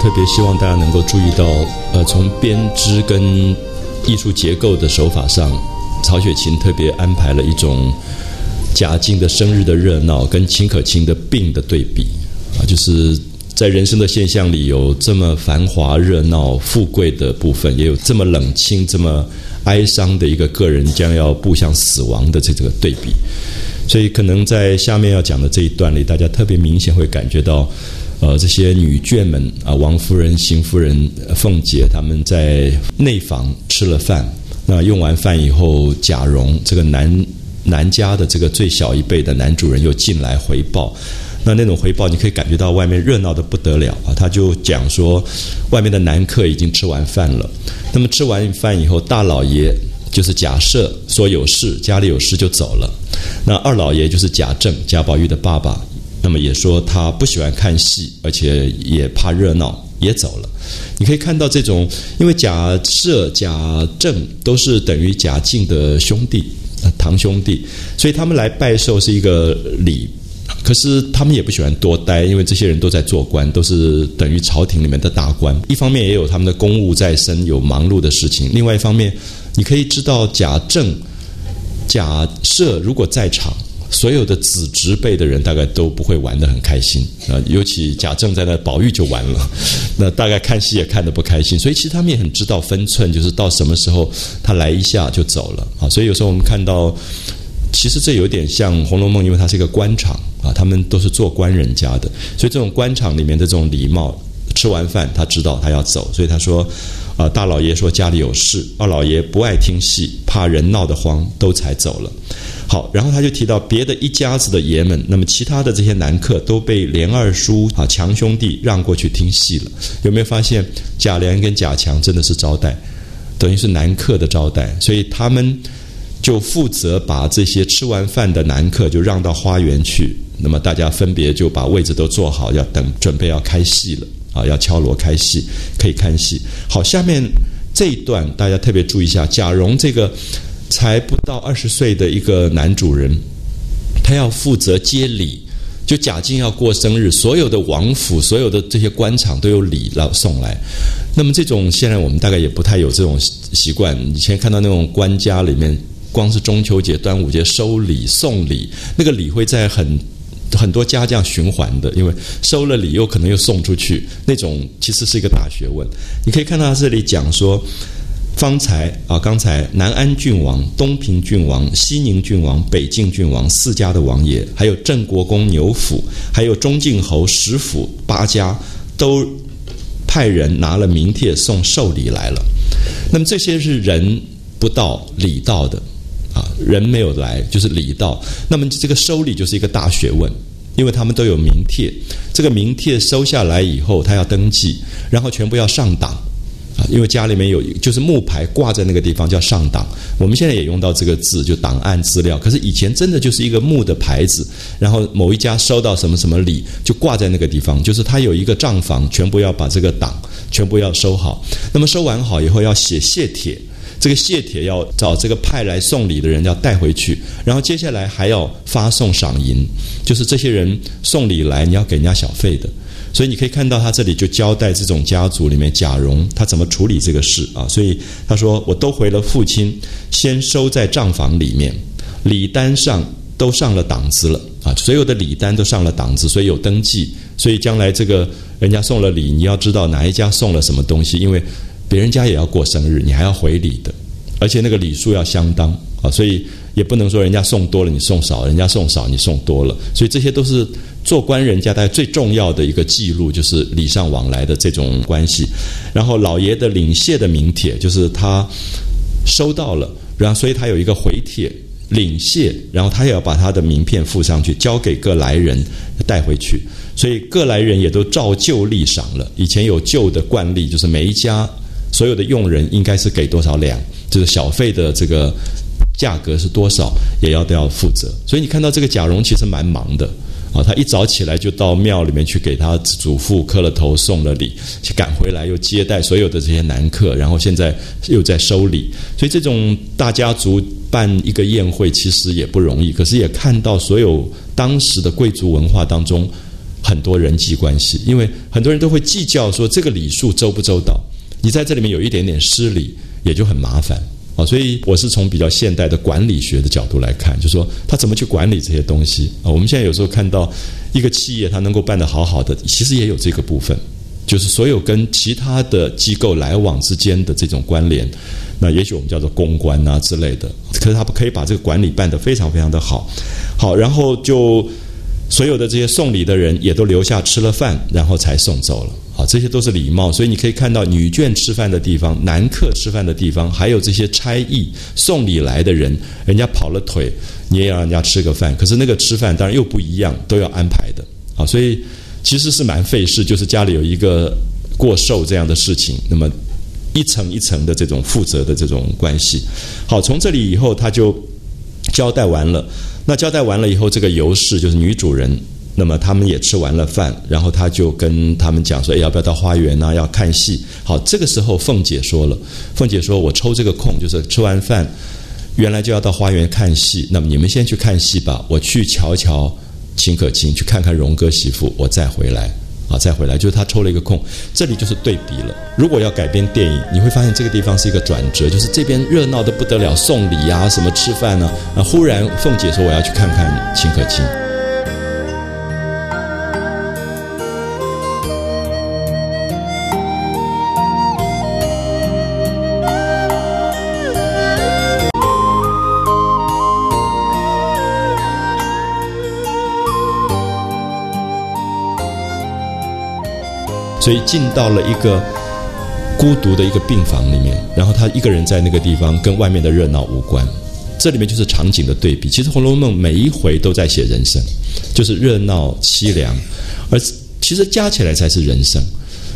特别希望大家能够注意到，呃，从编织跟艺术结构的手法上，曹雪芹特别安排了一种贾静的生日的热闹跟秦可卿的病的对比啊，就是在人生的现象里有这么繁华热闹富贵的部分，也有这么冷清这么哀伤的一个个人将要步向死亡的这个对比，所以可能在下面要讲的这一段里，大家特别明显会感觉到。呃，这些女眷们啊，王夫人、邢夫人、凤姐，他们在内房吃了饭。那用完饭以后，贾蓉这个男男家的这个最小一辈的男主人又进来回报。那那种回报，你可以感觉到外面热闹的不得了啊！他就讲说，外面的男客已经吃完饭了。那么吃完饭以后，大老爷就是贾赦说有事，家里有事就走了。那二老爷就是贾政，贾宝玉的爸爸。那么也说他不喜欢看戏，而且也怕热闹，也走了。你可以看到这种，因为贾赦、贾政都是等于贾敬的兄弟，堂兄弟，所以他们来拜寿是一个礼。可是他们也不喜欢多待，因为这些人都在做官，都是等于朝廷里面的大官。一方面也有他们的公务在身，有忙碌的事情；另外一方面，你可以知道贾政、贾赦如果在场。所有的子侄辈的人大概都不会玩得很开心啊，尤其贾政在那，宝玉就完了，那大概看戏也看得不开心。所以其实他们也很知道分寸，就是到什么时候他来一下就走了啊。所以有时候我们看到，其实这有点像《红楼梦》，因为它是一个官场啊，他们都是做官人家的，所以这种官场里面的这种礼貌，吃完饭他知道他要走，所以他说啊，大老爷说家里有事，二老爷不爱听戏，怕人闹得慌，都才走了。好，然后他就提到别的一家子的爷们，那么其他的这些男客都被连二叔啊强兄弟让过去听戏了。有没有发现贾琏跟贾强真的是招待，等于是男客的招待，所以他们就负责把这些吃完饭的男客就让到花园去。那么大家分别就把位置都坐好，要等准备要开戏了啊，要敲锣开戏，可以看戏。好，下面这一段大家特别注意一下，贾蓉这个。才不到二十岁的一个男主人，他要负责接礼。就贾静要过生日，所有的王府、所有的这些官场都有礼要送来。那么这种现在我们大概也不太有这种习惯。以前看到那种官家里面，光是中秋节、端午节收礼送礼，那个礼会在很很多家这样循环的，因为收了礼又可能又送出去，那种其实是一个大学问。你可以看到他这里讲说。方才啊，刚才南安郡王、东平郡王、西宁郡王、北境郡王四家的王爷，还有郑国公牛府，还有中靖侯石府八家，都派人拿了名帖送寿礼来了。那么这些是人不到礼到的啊，人没有来就是礼到。那么这个收礼就是一个大学问，因为他们都有名帖，这个名帖收下来以后，他要登记，然后全部要上档啊。因为家里面有就是木牌挂在那个地方叫上档，我们现在也用到这个字，就档案资料。可是以前真的就是一个木的牌子，然后某一家收到什么什么礼，就挂在那个地方，就是他有一个账房，全部要把这个档全部要收好。那么收完好以后要写谢帖，这个谢帖要找这个派来送礼的人要带回去，然后接下来还要发送赏银，就是这些人送礼来，你要给人家小费的。所以你可以看到，他这里就交代这种家族里面贾蓉他怎么处理这个事啊。所以他说：“我都回了父亲，先收在账房里面，礼单上都上了档次了啊，所有的礼单都上了档次，所以有登记。所以将来这个人家送了礼，你要知道哪一家送了什么东西，因为别人家也要过生日，你还要回礼的，而且那个礼数要相当啊，所以也不能说人家送多了你送少，人家送少你送多了，所以这些都是。”做官人家，大概最重要的一个记录就是礼尚往来的这种关系。然后老爷的领谢的名帖，就是他收到了，然后所以他有一个回帖领谢，然后他也要把他的名片附上去，交给各来人带回去。所以各来人也都照旧立赏了。以前有旧的惯例，就是每一家所有的佣人应该是给多少两，就是小费的这个价格是多少，也要都要负责。所以你看到这个贾蓉其实蛮忙的。啊，他一早起来就到庙里面去给他祖父磕了头，送了礼，去赶回来又接待所有的这些男客，然后现在又在收礼，所以这种大家族办一个宴会其实也不容易。可是也看到所有当时的贵族文化当中很多人际关系，因为很多人都会计较说这个礼数周不周到，你在这里面有一点点失礼，也就很麻烦啊。所以我是从比较现代的管理学的角度来看，就说他怎么去管理这些东西啊。我们现在有时候看到一个企业它能够办得好好的，其实也有这个部分，就是所有跟其他的机构来往之间的这种关联。那也许我们叫做公关啊之类的，可是他可以把这个管理办得非常非常的好，好，然后就所有的这些送礼的人也都留下吃了饭，然后才送走了，啊，这些都是礼貌。所以你可以看到女眷吃饭的地方，男客吃饭的地方，还有这些差役送礼来的人，人家跑了腿，你也要让人家吃个饭，可是那个吃饭当然又不一样，都要安排的，啊，所以其实是蛮费事，就是家里有一个过寿这样的事情，那么。一层一层的这种负责的这种关系，好，从这里以后他就交代完了。那交代完了以后，这个尤氏就是女主人，那么他们也吃完了饭，然后他就跟他们讲说：“哎，要不要到花园呢？要看戏。”好，这个时候凤姐说了：“凤姐说，我抽这个空，就是吃完饭，原来就要到花园看戏。那么你们先去看戏吧，我去瞧瞧秦可卿，去看看荣哥媳妇，我再回来。”啊，再回来就是他抽了一个空，这里就是对比了。如果要改编电影，你会发现这个地方是一个转折，就是这边热闹的不得了，送礼啊，什么吃饭呢？啊，忽然凤姐说我要去看看秦可卿。所以进到了一个孤独的一个病房里面，然后他一个人在那个地方，跟外面的热闹无关。这里面就是场景的对比。其实《红楼梦》每一回都在写人生，就是热闹凄凉，而其实加起来才是人生。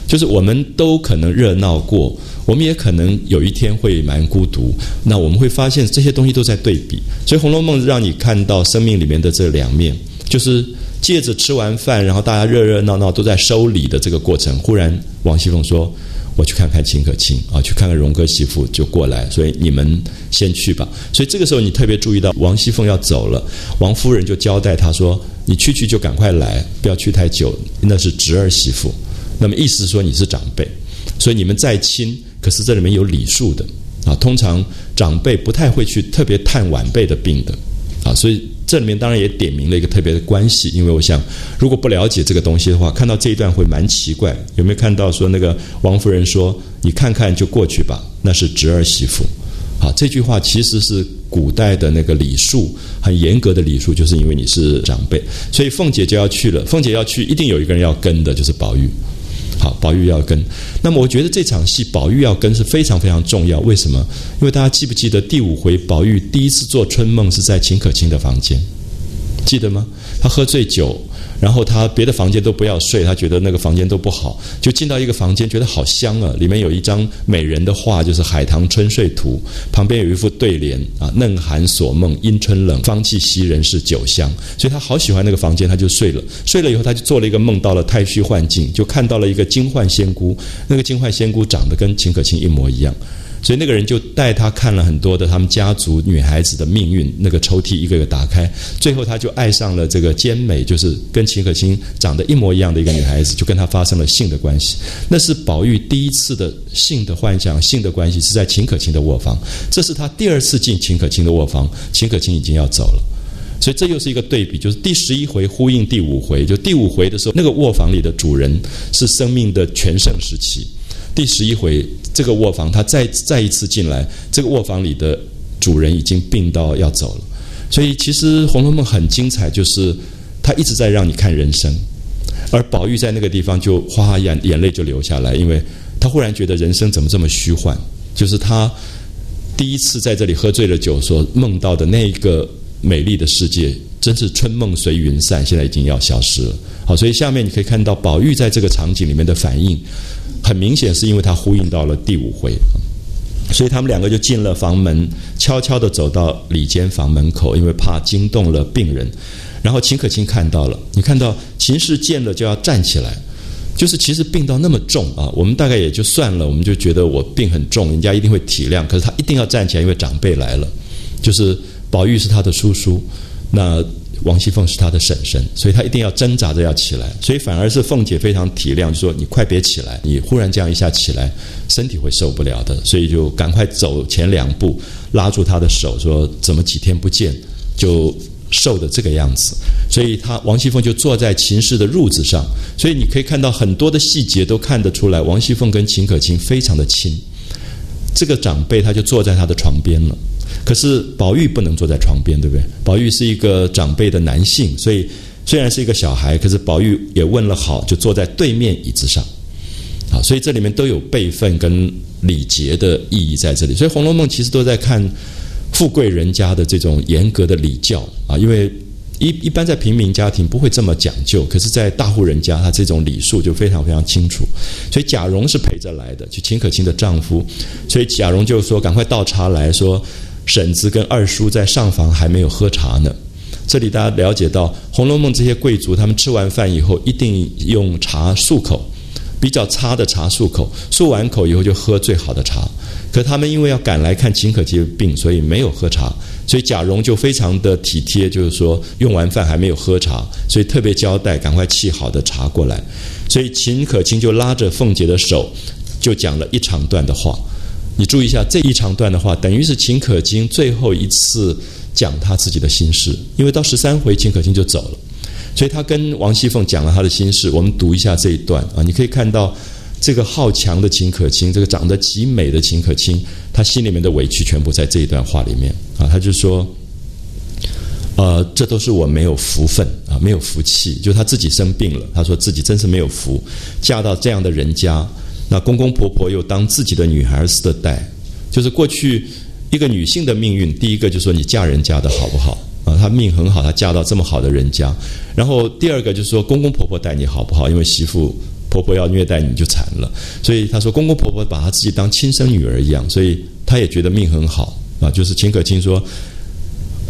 就是我们都可能热闹过，我们也可能有一天会蛮孤独。那我们会发现这些东西都在对比。所以《红楼梦》让你看到生命里面的这两面，就是。借着吃完饭，然后大家热热闹闹都在收礼的这个过程，忽然王熙凤说：“我去看看秦可卿啊，去看看荣哥媳妇就过来，所以你们先去吧。”所以这个时候你特别注意到王熙凤要走了，王夫人就交代她说：“你去去就赶快来，不要去太久。那是侄儿媳妇，那么意思是说你是长辈，所以你们再亲，可是这里面有礼数的啊。通常长辈不太会去特别探晚辈的病的啊，所以。”这里面当然也点明了一个特别的关系，因为我想，如果不了解这个东西的话，看到这一段会蛮奇怪。有没有看到说那个王夫人说：“你看看就过去吧，那是侄儿媳妇。”好，这句话其实是古代的那个礼数很严格的礼数，就是因为你是长辈，所以凤姐就要去了。凤姐要去，一定有一个人要跟的，就是宝玉。好，宝玉要跟。那么我觉得这场戏宝玉要跟是非常非常重要。为什么？因为大家记不记得第五回宝玉第一次做春梦是在秦可卿的房间，记得吗？他喝醉酒。然后他别的房间都不要睡，他觉得那个房间都不好，就进到一个房间，觉得好香啊！里面有一张美人的画，就是《海棠春睡图》，旁边有一副对联啊：“嫩寒锁梦阴春冷，芳气袭人是酒香。”所以他好喜欢那个房间，他就睡了。睡了以后，他就做了一个梦，到了太虚幻境，就看到了一个金幻仙姑。那个金幻仙姑长得跟秦可卿一模一样。所以那个人就带他看了很多的他们家族女孩子的命运，那个抽屉一个个打开，最后他就爱上了这个兼美，就是跟秦可卿长得一模一样的一个女孩子，就跟他发生了性的关系。那是宝玉第一次的性的幻想，性的关系是在秦可卿的卧房。这是他第二次进秦可卿的卧房，秦可卿已经要走了。所以这又是一个对比，就是第十一回呼应第五回，就第五回的时候，那个卧房里的主人是生命的全盛时期。第十一回，这个卧房他再再一次进来，这个卧房里的主人已经病到要走了。所以其实《红楼梦》很精彩，就是他一直在让你看人生，而宝玉在那个地方就哗眼眼泪就流下来，因为他忽然觉得人生怎么这么虚幻？就是他第一次在这里喝醉了酒所梦到的那一个美丽的世界，真是春梦随云散，现在已经要消失了。好，所以下面你可以看到宝玉在这个场景里面的反应。很明显是因为他呼应到了第五回，所以他们两个就进了房门，悄悄地走到里间房门口，因为怕惊动了病人。然后秦可卿看到了，你看到秦氏见了就要站起来，就是其实病到那么重啊，我们大概也就算了，我们就觉得我病很重，人家一定会体谅。可是他一定要站起来，因为长辈来了，就是宝玉是他的叔叔，那王熙凤是他的婶婶，所以他一定要挣扎着要起来，所以反而是凤姐非常体谅，就说你快别起来，你忽然这样一下起来，身体会受不了的，所以就赶快走前两步，拉住他的手，说怎么几天不见就瘦的这个样子，所以他王熙凤就坐在秦氏的褥子上，所以你可以看到很多的细节都看得出来，王熙凤跟秦可卿非常的亲，这个长辈他就坐在他的床边了。可是宝玉不能坐在床边，对不对？宝玉是一个长辈的男性，所以虽然是一个小孩，可是宝玉也问了好，就坐在对面椅子上。啊，所以这里面都有辈分跟礼节的意义在这里。所以《红楼梦》其实都在看富贵人家的这种严格的礼教啊，因为一一般在平民家庭不会这么讲究，可是，在大户人家，他这种礼数就非常非常清楚。所以贾蓉是陪着来的，就秦可卿的丈夫，所以贾蓉就说：“赶快倒茶来说。”婶子跟二叔在上房还没有喝茶呢。这里大家了解到，《红楼梦》这些贵族，他们吃完饭以后一定用茶漱口，比较差的茶漱口，漱完口以后就喝最好的茶。可他们因为要赶来看秦可卿病，所以没有喝茶。所以贾蓉就非常的体贴，就是说用完饭还没有喝茶，所以特别交代赶快沏好的茶过来。所以秦可卿就拉着凤姐的手，就讲了一长段的话。你注意一下这一长段的话，等于是秦可卿最后一次讲他自己的心事，因为到十三回秦可卿就走了，所以他跟王熙凤讲了他的心事。我们读一下这一段啊，你可以看到这个好强的秦可卿，这个长得极美的秦可卿，他心里面的委屈全部在这一段话里面啊。他就说，呃，这都是我没有福分啊，没有福气，就他自己生病了，他说自己真是没有福，嫁到这样的人家。那公公婆婆又当自己的女孩似的待，就是过去一个女性的命运。第一个就是说你嫁人嫁的好不好啊？她命很好，她嫁到这么好的人家。然后第二个就是说公公婆婆待你好不好？因为媳妇婆婆要虐待你就惨了。所以她说公公婆婆把她自己当亲生女儿一样，所以她也觉得命很好啊。就是秦可卿说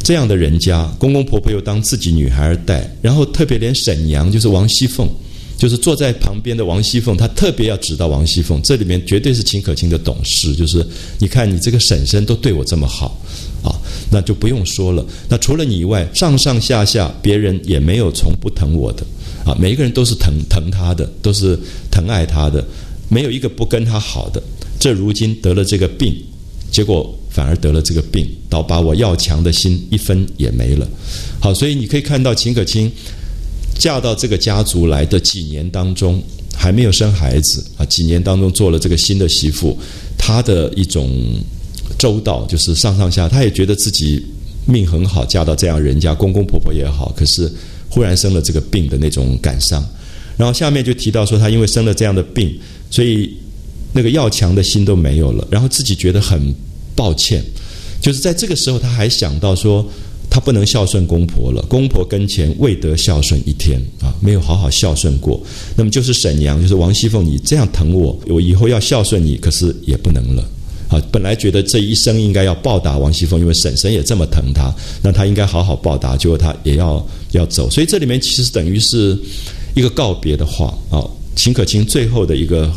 这样的人家，公公婆婆又当自己女孩待，然后特别连婶娘就是王熙凤。就是坐在旁边的王熙凤，她特别要指导王熙凤，这里面绝对是秦可卿的懂事。就是你看你这个婶婶都对我这么好，啊，那就不用说了。那除了你以外，上上下下别人也没有从不疼我的，啊，每一个人都是疼疼她的，都是疼爱她的，没有一个不跟她好的。这如今得了这个病，结果反而得了这个病，倒把我要强的心一分也没了。好，所以你可以看到秦可卿。嫁到这个家族来的几年当中，还没有生孩子啊。几年当中做了这个新的媳妇，她的一种周到，就是上上下，她也觉得自己命很好，嫁到这样人家，公公婆婆也好。可是忽然生了这个病的那种感伤，然后下面就提到说，她因为生了这样的病，所以那个要强的心都没有了，然后自己觉得很抱歉，就是在这个时候，她还想到说。他不能孝顺公婆了，公婆跟前未得孝顺一天啊，没有好好孝顺过。那么就是婶娘，就是王熙凤，你这样疼我，我以后要孝顺你，可是也不能了啊。本来觉得这一生应该要报答王熙凤，因为婶婶也这么疼他，那他应该好好报答，结果他也要要走。所以这里面其实等于是一个告别的话啊。秦可卿最后的一个，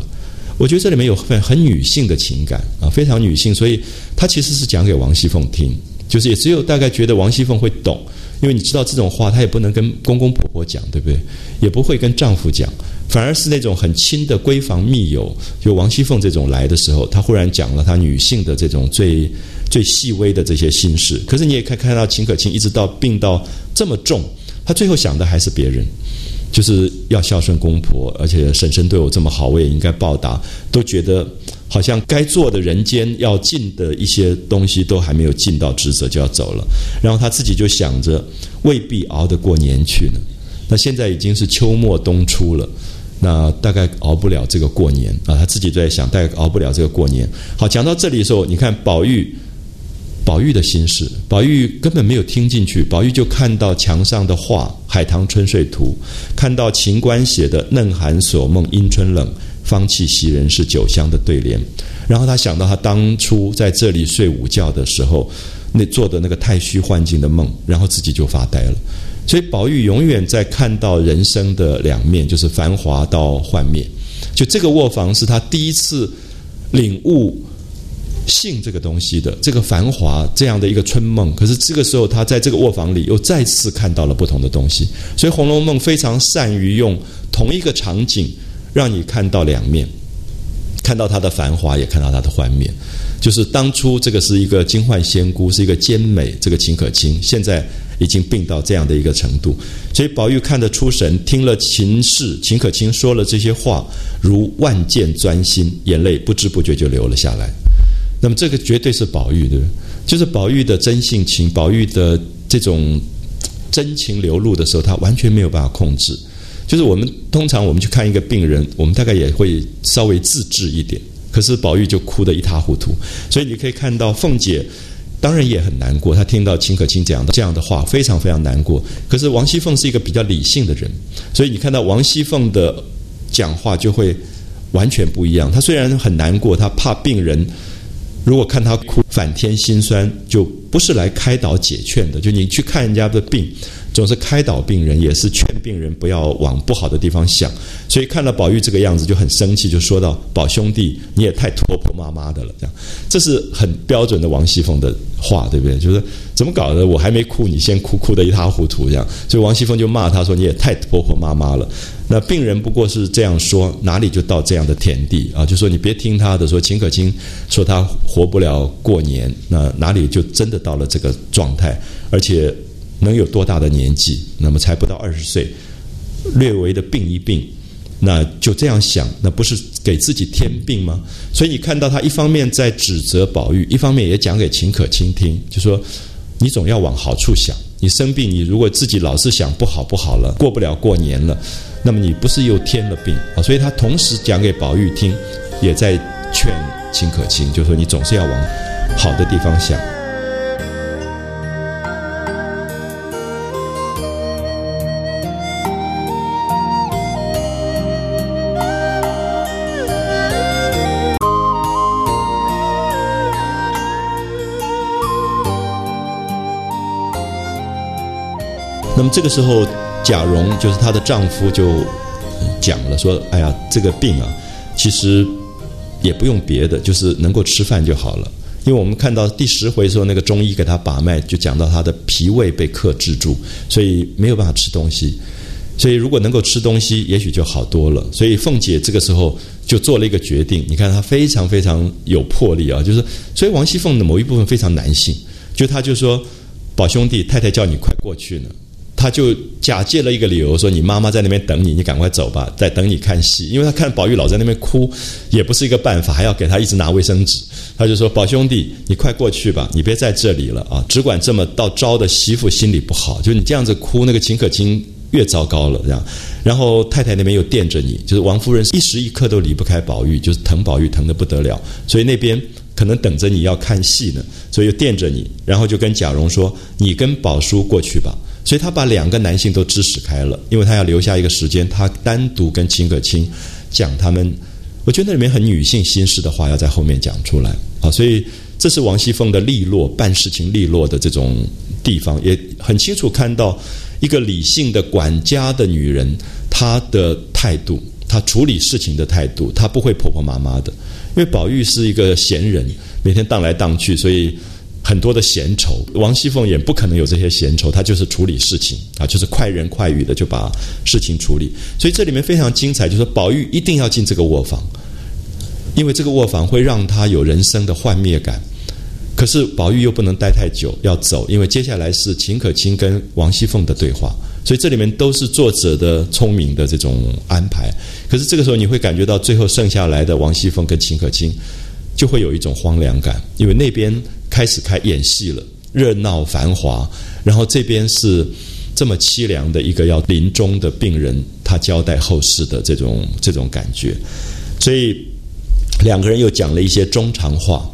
我觉得这里面有很很女性的情感啊，非常女性，所以她其实是讲给王熙凤听。就是也只有大概觉得王熙凤会懂，因为你知道这种话她也不能跟公公婆婆讲，对不对？也不会跟丈夫讲，反而是那种很亲的闺房密友，就王熙凤这种来的时候，她忽然讲了她女性的这种最最细微的这些心事。可是你也可以看到秦可卿一直到病到这么重，她最后想的还是别人。就是要孝顺公婆，而且婶婶对我这么好，我也应该报答。都觉得好像该做的人间要尽的一些东西都还没有尽到职责就要走了，然后他自己就想着未必熬得过年去呢。那现在已经是秋末冬初了，那大概熬不了这个过年啊。他自己在想，大概熬不了这个过年。好，讲到这里的时候，你看宝玉。宝玉的心事，宝玉根本没有听进去。宝玉就看到墙上的画《海棠春睡图》，看到秦观写的“嫩寒锁梦阴春冷，芳气袭人是酒香”的对联，然后他想到他当初在这里睡午觉的时候，那做的那个太虚幻境的梦，然后自己就发呆了。所以宝玉永远在看到人生的两面，就是繁华到幻灭。就这个卧房是他第一次领悟。性这个东西的，这个繁华这样的一个春梦。可是这个时候，他在这个卧房里又再次看到了不同的东西。所以《红楼梦》非常善于用同一个场景，让你看到两面，看到它的繁华，也看到它的幻灭。就是当初这个是一个金幻仙姑，是一个奸美，这个秦可卿，现在已经病到这样的一个程度。所以宝玉看得出神，听了秦氏、秦可卿说了这些话，如万箭钻心，眼泪不知不觉就流了下来。那么这个绝对是宝玉，对不对？就是宝玉的真性情，宝玉的这种真情流露的时候，他完全没有办法控制。就是我们通常我们去看一个病人，我们大概也会稍微自制一点。可是宝玉就哭得一塌糊涂，所以你可以看到凤姐当然也很难过，她听到秦可卿讲的这样的话，非常非常难过。可是王熙凤是一个比较理性的人，所以你看到王熙凤的讲话就会完全不一样。她虽然很难过，她怕病人如果看他哭反添心酸，就不是来开导解劝的。就你去看人家的病。总是开导病人，也是劝病人不要往不好的地方想。所以看到宝玉这个样子就很生气，就说到：“宝兄弟，你也太婆婆妈妈的了。”这样，这是很标准的王熙凤的话，对不对？就是怎么搞的？我还没哭，你先哭，哭得一塌糊涂这样。所以王熙凤就骂他说：“你也太婆婆妈妈了。”那病人不过是这样说，哪里就到这样的田地啊？就说你别听他的，说秦可卿说他活不了过年，那哪里就真的到了这个状态，而且。能有多大的年纪？那么才不到二十岁，略微的病一病，那就这样想，那不是给自己添病吗？所以你看到他一方面在指责宝玉，一方面也讲给秦可卿听，就说你总要往好处想。你生病，你如果自己老是想不好不好了，过不了过年了，那么你不是又添了病啊？所以他同时讲给宝玉听，也在劝秦可卿，就说你总是要往好的地方想。那么这个时候，贾蓉就是她的丈夫，就讲了说：“哎呀，这个病啊，其实也不用别的，就是能够吃饭就好了。因为我们看到第十回时候，那个中医给他把脉，就讲到他的脾胃被克制住，所以没有办法吃东西。所以如果能够吃东西，也许就好多了。所以凤姐这个时候就做了一个决定。你看她非常非常有魄力啊，就是所以王熙凤的某一部分非常男性，就她就说：‘宝兄弟，太太叫你快过去呢。’他就假借了一个理由说：“你妈妈在那边等你，你赶快走吧，在等你看戏。”因为他看宝玉老在那边哭，也不是一个办法，还要给他一直拿卫生纸。他就说：“宝兄弟，你快过去吧，你别在这里了啊！只管这么到招的媳妇心里不好，就你这样子哭，那个秦可卿越糟糕了这样。然后太太那边又惦着你，就是王夫人一时一刻都离不开宝玉，就是疼宝玉疼的不得了，所以那边可能等着你要看戏呢，所以又垫着你，然后就跟贾蓉说：‘你跟宝叔过去吧。’所以他把两个男性都支使开了，因为他要留下一个时间，他单独跟秦可卿讲他们。我觉得那里面很女性心事的话要在后面讲出来啊，所以这是王熙凤的利落，办事情利落的这种地方，也很清楚看到一个理性的管家的女人她的态度，她处理事情的态度，她不会婆婆妈妈的。因为宝玉是一个闲人，每天荡来荡去，所以。很多的闲愁，王熙凤也不可能有这些闲愁，她就是处理事情啊，就是快人快语的就把事情处理。所以这里面非常精彩，就是宝玉一定要进这个卧房，因为这个卧房会让他有人生的幻灭感。可是宝玉又不能待太久，要走，因为接下来是秦可卿跟王熙凤的对话。所以这里面都是作者的聪明的这种安排。可是这个时候你会感觉到最后剩下来的王熙凤跟秦可卿就会有一种荒凉感，因为那边。开始开演戏了，热闹繁华，然后这边是这么凄凉的一个要临终的病人，他交代后事的这种这种感觉，所以两个人又讲了一些中长话。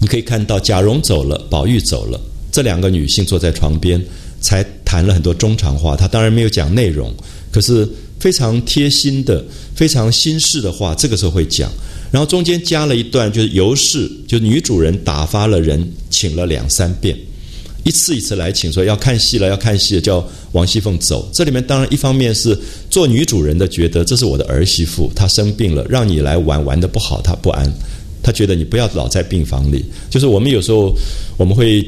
你可以看到贾蓉走了，宝玉走了，这两个女性坐在床边，才谈了很多中长话。他当然没有讲内容，可是非常贴心的、非常心事的话，这个时候会讲。然后中间加了一段，就是尤氏，就是女主人打发了人，请了两三遍，一次一次来请，说要看戏了，要看戏了，叫王熙凤走。这里面当然一方面是做女主人的觉得这是我的儿媳妇，她生病了，让你来玩玩的不好，她不安。她觉得你不要老在病房里。就是我们有时候我们会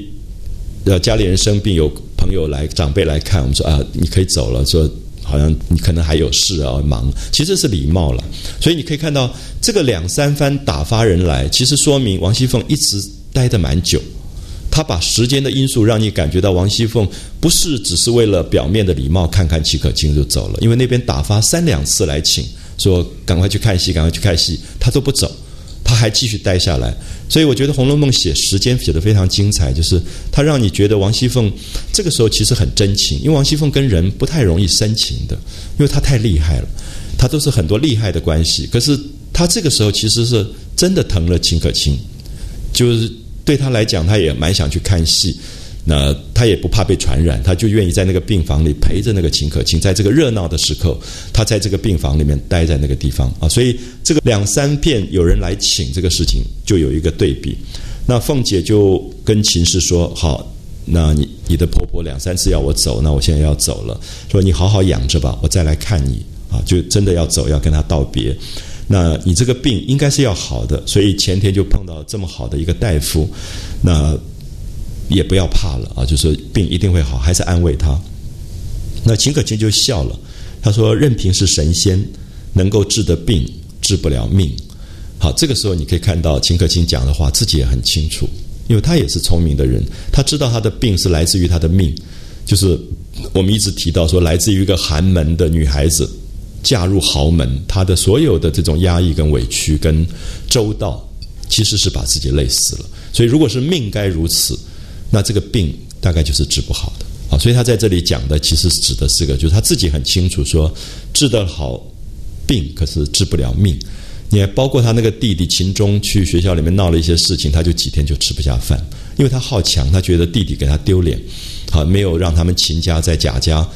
呃家里人生病，有朋友来长辈来看，我们说啊你可以走了，说好像你可能还有事啊忙，其实是礼貌了。所以你可以看到这个两三番打发人来，其实说明王熙凤一直待得蛮久。他把时间的因素让你感觉到王熙凤不是只是为了表面的礼貌看看齐可卿就走了，因为那边打发三两次来请，说赶快去看戏，赶快去看戏，他都不走，还继续待下来。所以我觉得《红楼梦》写时间写得非常精彩，就是它让你觉得王熙凤这个时候其实很真情，因为王熙凤跟人不太容易深情的，因为她太厉害了，她都是很多厉害的关系。可是她这个时候其实是真的疼了秦可卿，就是。对她来讲，她也蛮想去看戏，那他也不怕被传染，他就愿意在那个病房里陪着那个秦可卿，在这个热闹的时刻，他在这个病房里面待在那个地方啊。所以这个两三片有人来请这个事情，就有一个对比。那凤姐就跟秦氏说：“好，那你你的婆婆两三次要我走，那我现在要走了，说你好好养着吧，我再来看你啊，就真的要走，要跟他道别。”那你这个病应该是要好的，所以前天就碰到这么好的一个大夫，那也不要怕了啊，就说病一定会好，还是安慰他。那秦可卿就笑了，他说：“任凭是神仙，能够治的病，治不了命。”好，这个时候你可以看到秦可卿讲的话，自己也很清楚，因为他也是聪明的人，他知道他的病是来自于他的命，就是我们一直提到说，来自于一个寒门的女孩子。嫁入豪门，她的所有的这种压抑、跟委屈、跟周到，其实是把自己累死了。所以，如果是命该如此，那这个病大概就是治不好的啊。所以他在这里讲的，其实指的是个，就是他自己很清楚说，治得好病，可是治不了命。你还包括他那个弟弟秦钟去学校里面闹了一些事情，他就几天就吃不下饭，因为他好强，他觉得弟弟给他丢脸，好没有让他们秦家在贾家。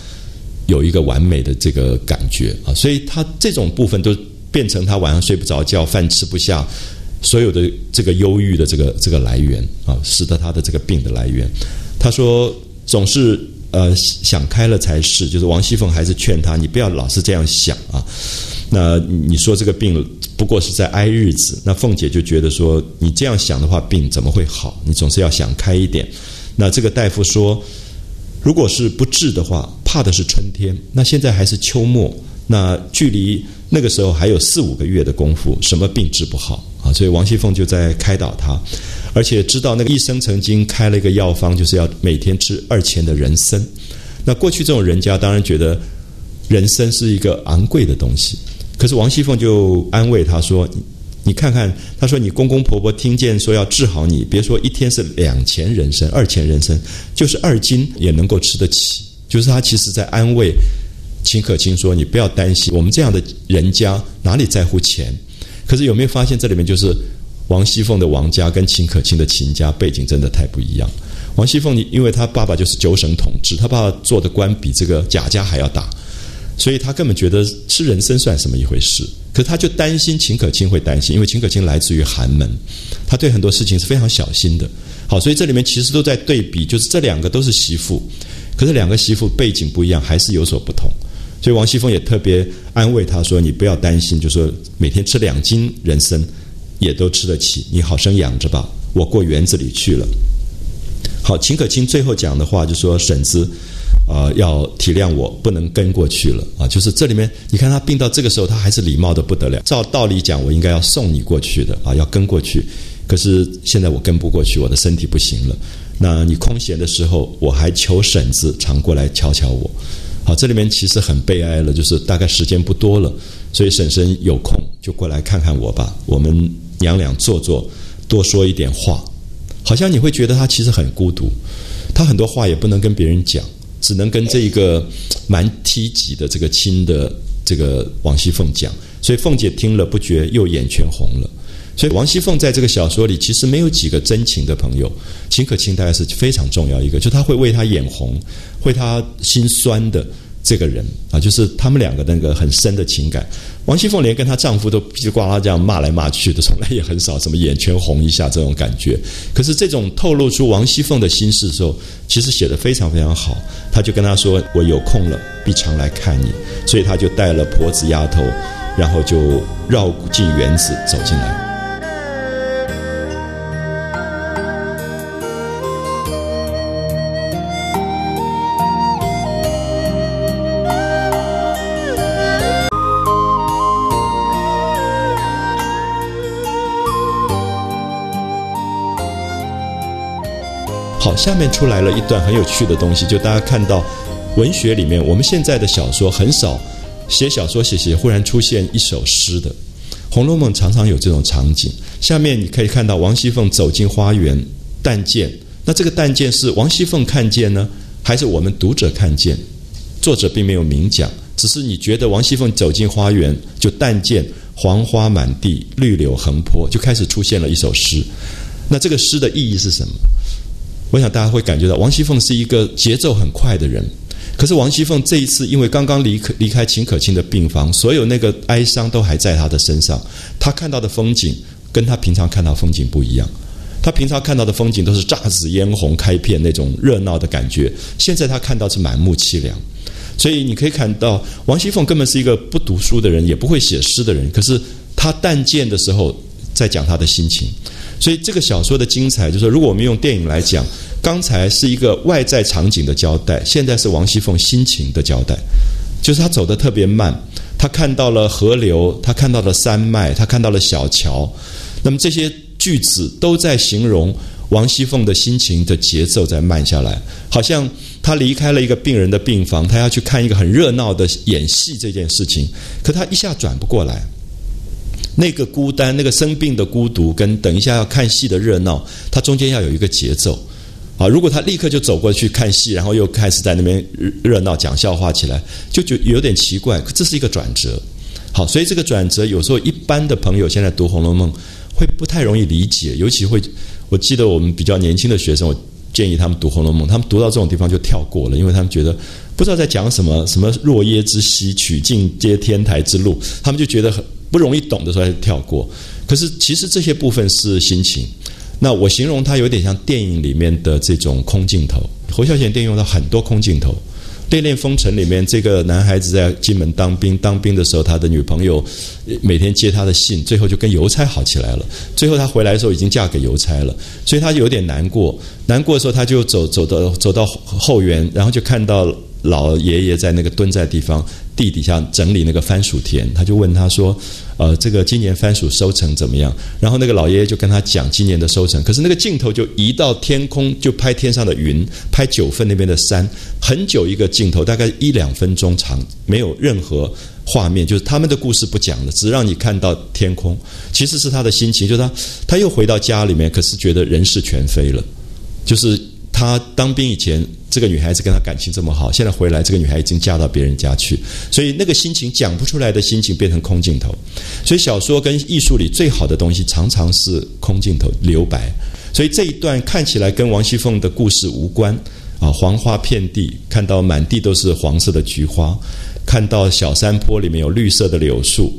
有一个完美的这个感觉啊，所以他这种部分都变成他晚上睡不着觉、饭吃不下，所有的这个忧郁的这个这个来源啊，使得他的这个病的来源。他说总是呃想开了才是，就是王熙凤还是劝他，你不要老是这样想啊。那你说这个病不过是在挨日子，那凤姐就觉得说你这样想的话，病怎么会好？你总是要想开一点。那这个大夫说。如果是不治的话，怕的是春天。那现在还是秋末，那距离那个时候还有四五个月的功夫，什么病治不好啊？所以王熙凤就在开导他，而且知道那个医生曾经开了一个药方，就是要每天吃二钱的人参。那过去这种人家当然觉得人参是一个昂贵的东西，可是王熙凤就安慰他说。你看看，他说你公公婆婆听见说要治好你，别说一天是两钱人参、二钱人参，就是二斤也能够吃得起。就是他其实在安慰秦可卿说：“你不要担心，我们这样的人家哪里在乎钱？可是有没有发现这里面就是王熙凤的王家跟秦可卿的秦家背景真的太不一样？王熙凤，你因为他爸爸就是九省统治，他爸爸做的官比这个贾家还要大。”所以他根本觉得吃人参算什么一回事？可是他就担心秦可卿会担心，因为秦可卿来自于寒门，他对很多事情是非常小心的。好，所以这里面其实都在对比，就是这两个都是媳妇，可是两个媳妇背景不一样，还是有所不同。所以王熙凤也特别安慰他说：“你不要担心，就说每天吃两斤人参也都吃得起，你好生养着吧。我过园子里去了。”好，秦可卿最后讲的话就说：“婶子。”啊，要体谅我，不能跟过去了啊！就是这里面，你看他病到这个时候，他还是礼貌的不得了。照道理讲，我应该要送你过去的啊，要跟过去。可是现在我跟不过去，我的身体不行了。那你空闲的时候，我还求婶子常过来瞧瞧我。好，这里面其实很悲哀了，就是大概时间不多了，所以婶婶有空就过来看看我吧。我们娘俩坐坐，多说一点话。好像你会觉得他其实很孤独，他很多话也不能跟别人讲。只能跟这一个蛮梯级的这个亲的这个王熙凤讲，所以凤姐听了不觉又眼圈红了。所以王熙凤在这个小说里其实没有几个真情的朋友，秦可卿大概是非常重要一个，就他会为他眼红，为他心酸的。这个人啊，就是他们两个那个很深的情感。王熙凤连跟她丈夫都叽里呱啦这样骂来骂去的，从来也很少什么眼圈红一下这种感觉。可是这种透露出王熙凤的心事的时候，其实写的非常非常好。他就跟她说：“我有空了必常来看你。”所以他就带了婆子丫头，然后就绕进园子走进来。下面出来了一段很有趣的东西，就大家看到文学里面，我们现在的小说很少写小说写写，忽然出现一首诗的，《红楼梦》常常有这种场景。下面你可以看到王熙凤走进花园，但见那这个但见是王熙凤看见呢，还是我们读者看见？作者并没有明讲，只是你觉得王熙凤走进花园，就但见黄花满地，绿柳横坡，就开始出现了一首诗。那这个诗的意义是什么？我想大家会感觉到，王熙凤是一个节奏很快的人。可是王熙凤这一次，因为刚刚离离开秦可卿的病房，所有那个哀伤都还在她的身上。她看到的风景跟她平常看到风景不一样。她平常看到的风景都是姹紫嫣红开片那种热闹的感觉，现在她看到是满目凄凉。所以你可以看到，王熙凤根本是一个不读书的人，也不会写诗的人。可是她但见的时候，在讲她的心情。所以这个小说的精彩，就是说，如果我们用电影来讲，刚才是一个外在场景的交代，现在是王熙凤心情的交代。就是她走得特别慢，她看到了河流，她看到了山脉，她看到了小桥。那么这些句子都在形容王熙凤的心情的节奏在慢下来，好像她离开了一个病人的病房，她要去看一个很热闹的演戏这件事情，可她一下转不过来。那个孤单，那个生病的孤独，跟等一下要看戏的热闹，它中间要有一个节奏啊！如果他立刻就走过去看戏，然后又开始在那边热闹讲笑话起来，就就有点奇怪。可这是一个转折，好，所以这个转折有时候一般的朋友现在读《红楼梦》会不太容易理解，尤其会，我记得我们比较年轻的学生，我建议他们读《红楼梦》，他们读到这种地方就跳过了，因为他们觉得不知道在讲什么，什么若耶之溪，曲径接天台之路，他们就觉得很。不容易懂的时候，就跳过。可是其实这些部分是心情。那我形容它有点像电影里面的这种空镜头。侯孝贤电影用了很多空镜头。《恋恋风尘》里面，这个男孩子在金门当兵，当兵的时候，他的女朋友每天接他的信，最后就跟邮差好起来了。最后他回来的时候，已经嫁给邮差了，所以他有点难过。难过的时候，他就走走到走到后园，然后就看到老爷爷在那个蹲在地方。地底下整理那个番薯田，他就问他说：“呃，这个今年番薯收成怎么样？”然后那个老爷爷就跟他讲今年的收成。可是那个镜头就移到天空，就拍天上的云，拍九份那边的山，很久一个镜头，大概一两分钟长，没有任何画面，就是他们的故事不讲了，只让你看到天空。其实是他的心情，就是他他又回到家里面，可是觉得人事全非了，就是。他当兵以前，这个女孩子跟他感情这么好，现在回来，这个女孩已经嫁到别人家去，所以那个心情讲不出来的心情变成空镜头。所以小说跟艺术里最好的东西常常是空镜头留白。所以这一段看起来跟王熙凤的故事无关啊，黄花遍地，看到满地都是黄色的菊花，看到小山坡里面有绿色的柳树，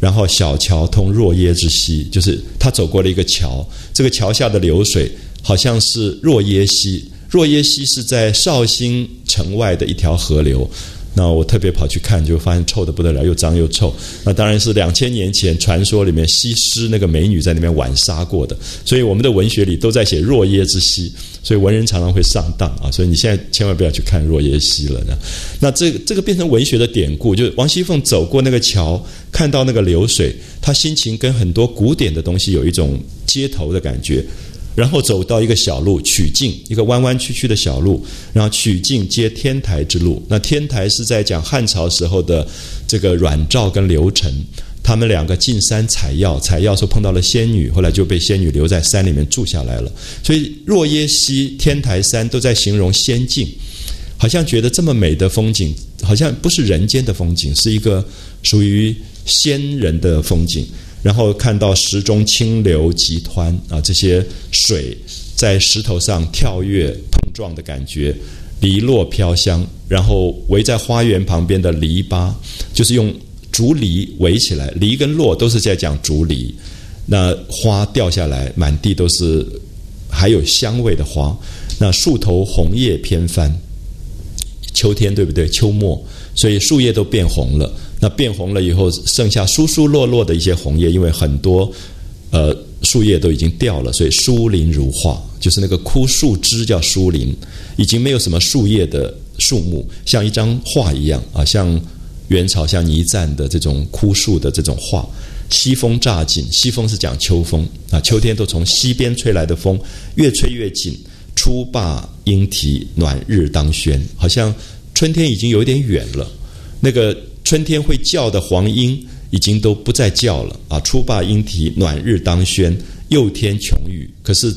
然后小桥通若耶之溪，就是他走过了一个桥，这个桥下的流水。好像是若耶溪，若耶溪是在绍兴城外的一条河流。那我特别跑去看，就发现臭的不得了，又脏又臭。那当然是两千年前传说里面西施那个美女在那边晚杀过的。所以我们的文学里都在写若耶之溪，所以文人常常会上当啊。所以你现在千万不要去看若耶溪了。那那这个这个变成文学的典故，就是王熙凤走过那个桥，看到那个流水，她心情跟很多古典的东西有一种接头的感觉。然后走到一个小路，曲径一个弯弯曲曲的小路，然后曲径接天台之路。那天台是在讲汉朝时候的这个阮肇跟刘晨，他们两个进山采药，采药时候碰到了仙女，后来就被仙女留在山里面住下来了。所以若耶溪、天台山都在形容仙境，好像觉得这么美的风景，好像不是人间的风景，是一个属于仙人的风景。然后看到石中清流急湍啊，这些水在石头上跳跃碰撞的感觉，篱落飘香。然后围在花园旁边的篱笆，就是用竹篱围起来，篱跟落都是在讲竹篱。那花掉下来，满地都是，还有香味的花。那树头红叶偏翻，秋天对不对？秋末，所以树叶都变红了。那变红了以后，剩下疏疏落落的一些红叶，因为很多呃树叶都已经掉了，所以疏林如画，就是那个枯树枝叫疏林，已经没有什么树叶的树木，像一张画一样啊，像元朝像倪瓒的这种枯树的这种画。西风乍紧，西风是讲秋风啊，秋天都从西边吹来的风，越吹越紧。初罢莺啼，暖日当轩。好像春天已经有点远了，那个春天会叫的黄莺已经都不再叫了啊！初罢莺啼，暖日当轩，又添琼雨。可是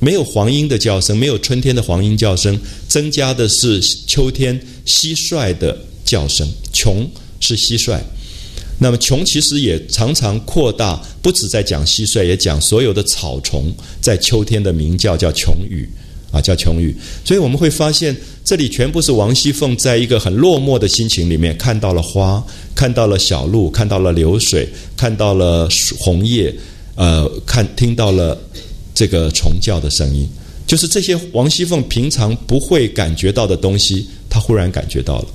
没有黄莺的叫声，没有春天的黄莺叫声，增加的是秋天蟋蟀的叫声。琼是蟋蟀。那么琼其实也常常扩大，不止在讲蟋蟀，也讲所有的草虫在秋天的鸣叫，叫琼雨啊，叫琼玉。所以我们会发现，这里全部是王熙凤在一个很落寞的心情里面，看到了花，看到了小路，看到了流水，看到了红叶，呃，看听到了这个虫叫的声音，就是这些王熙凤平常不会感觉到的东西，她忽然感觉到了。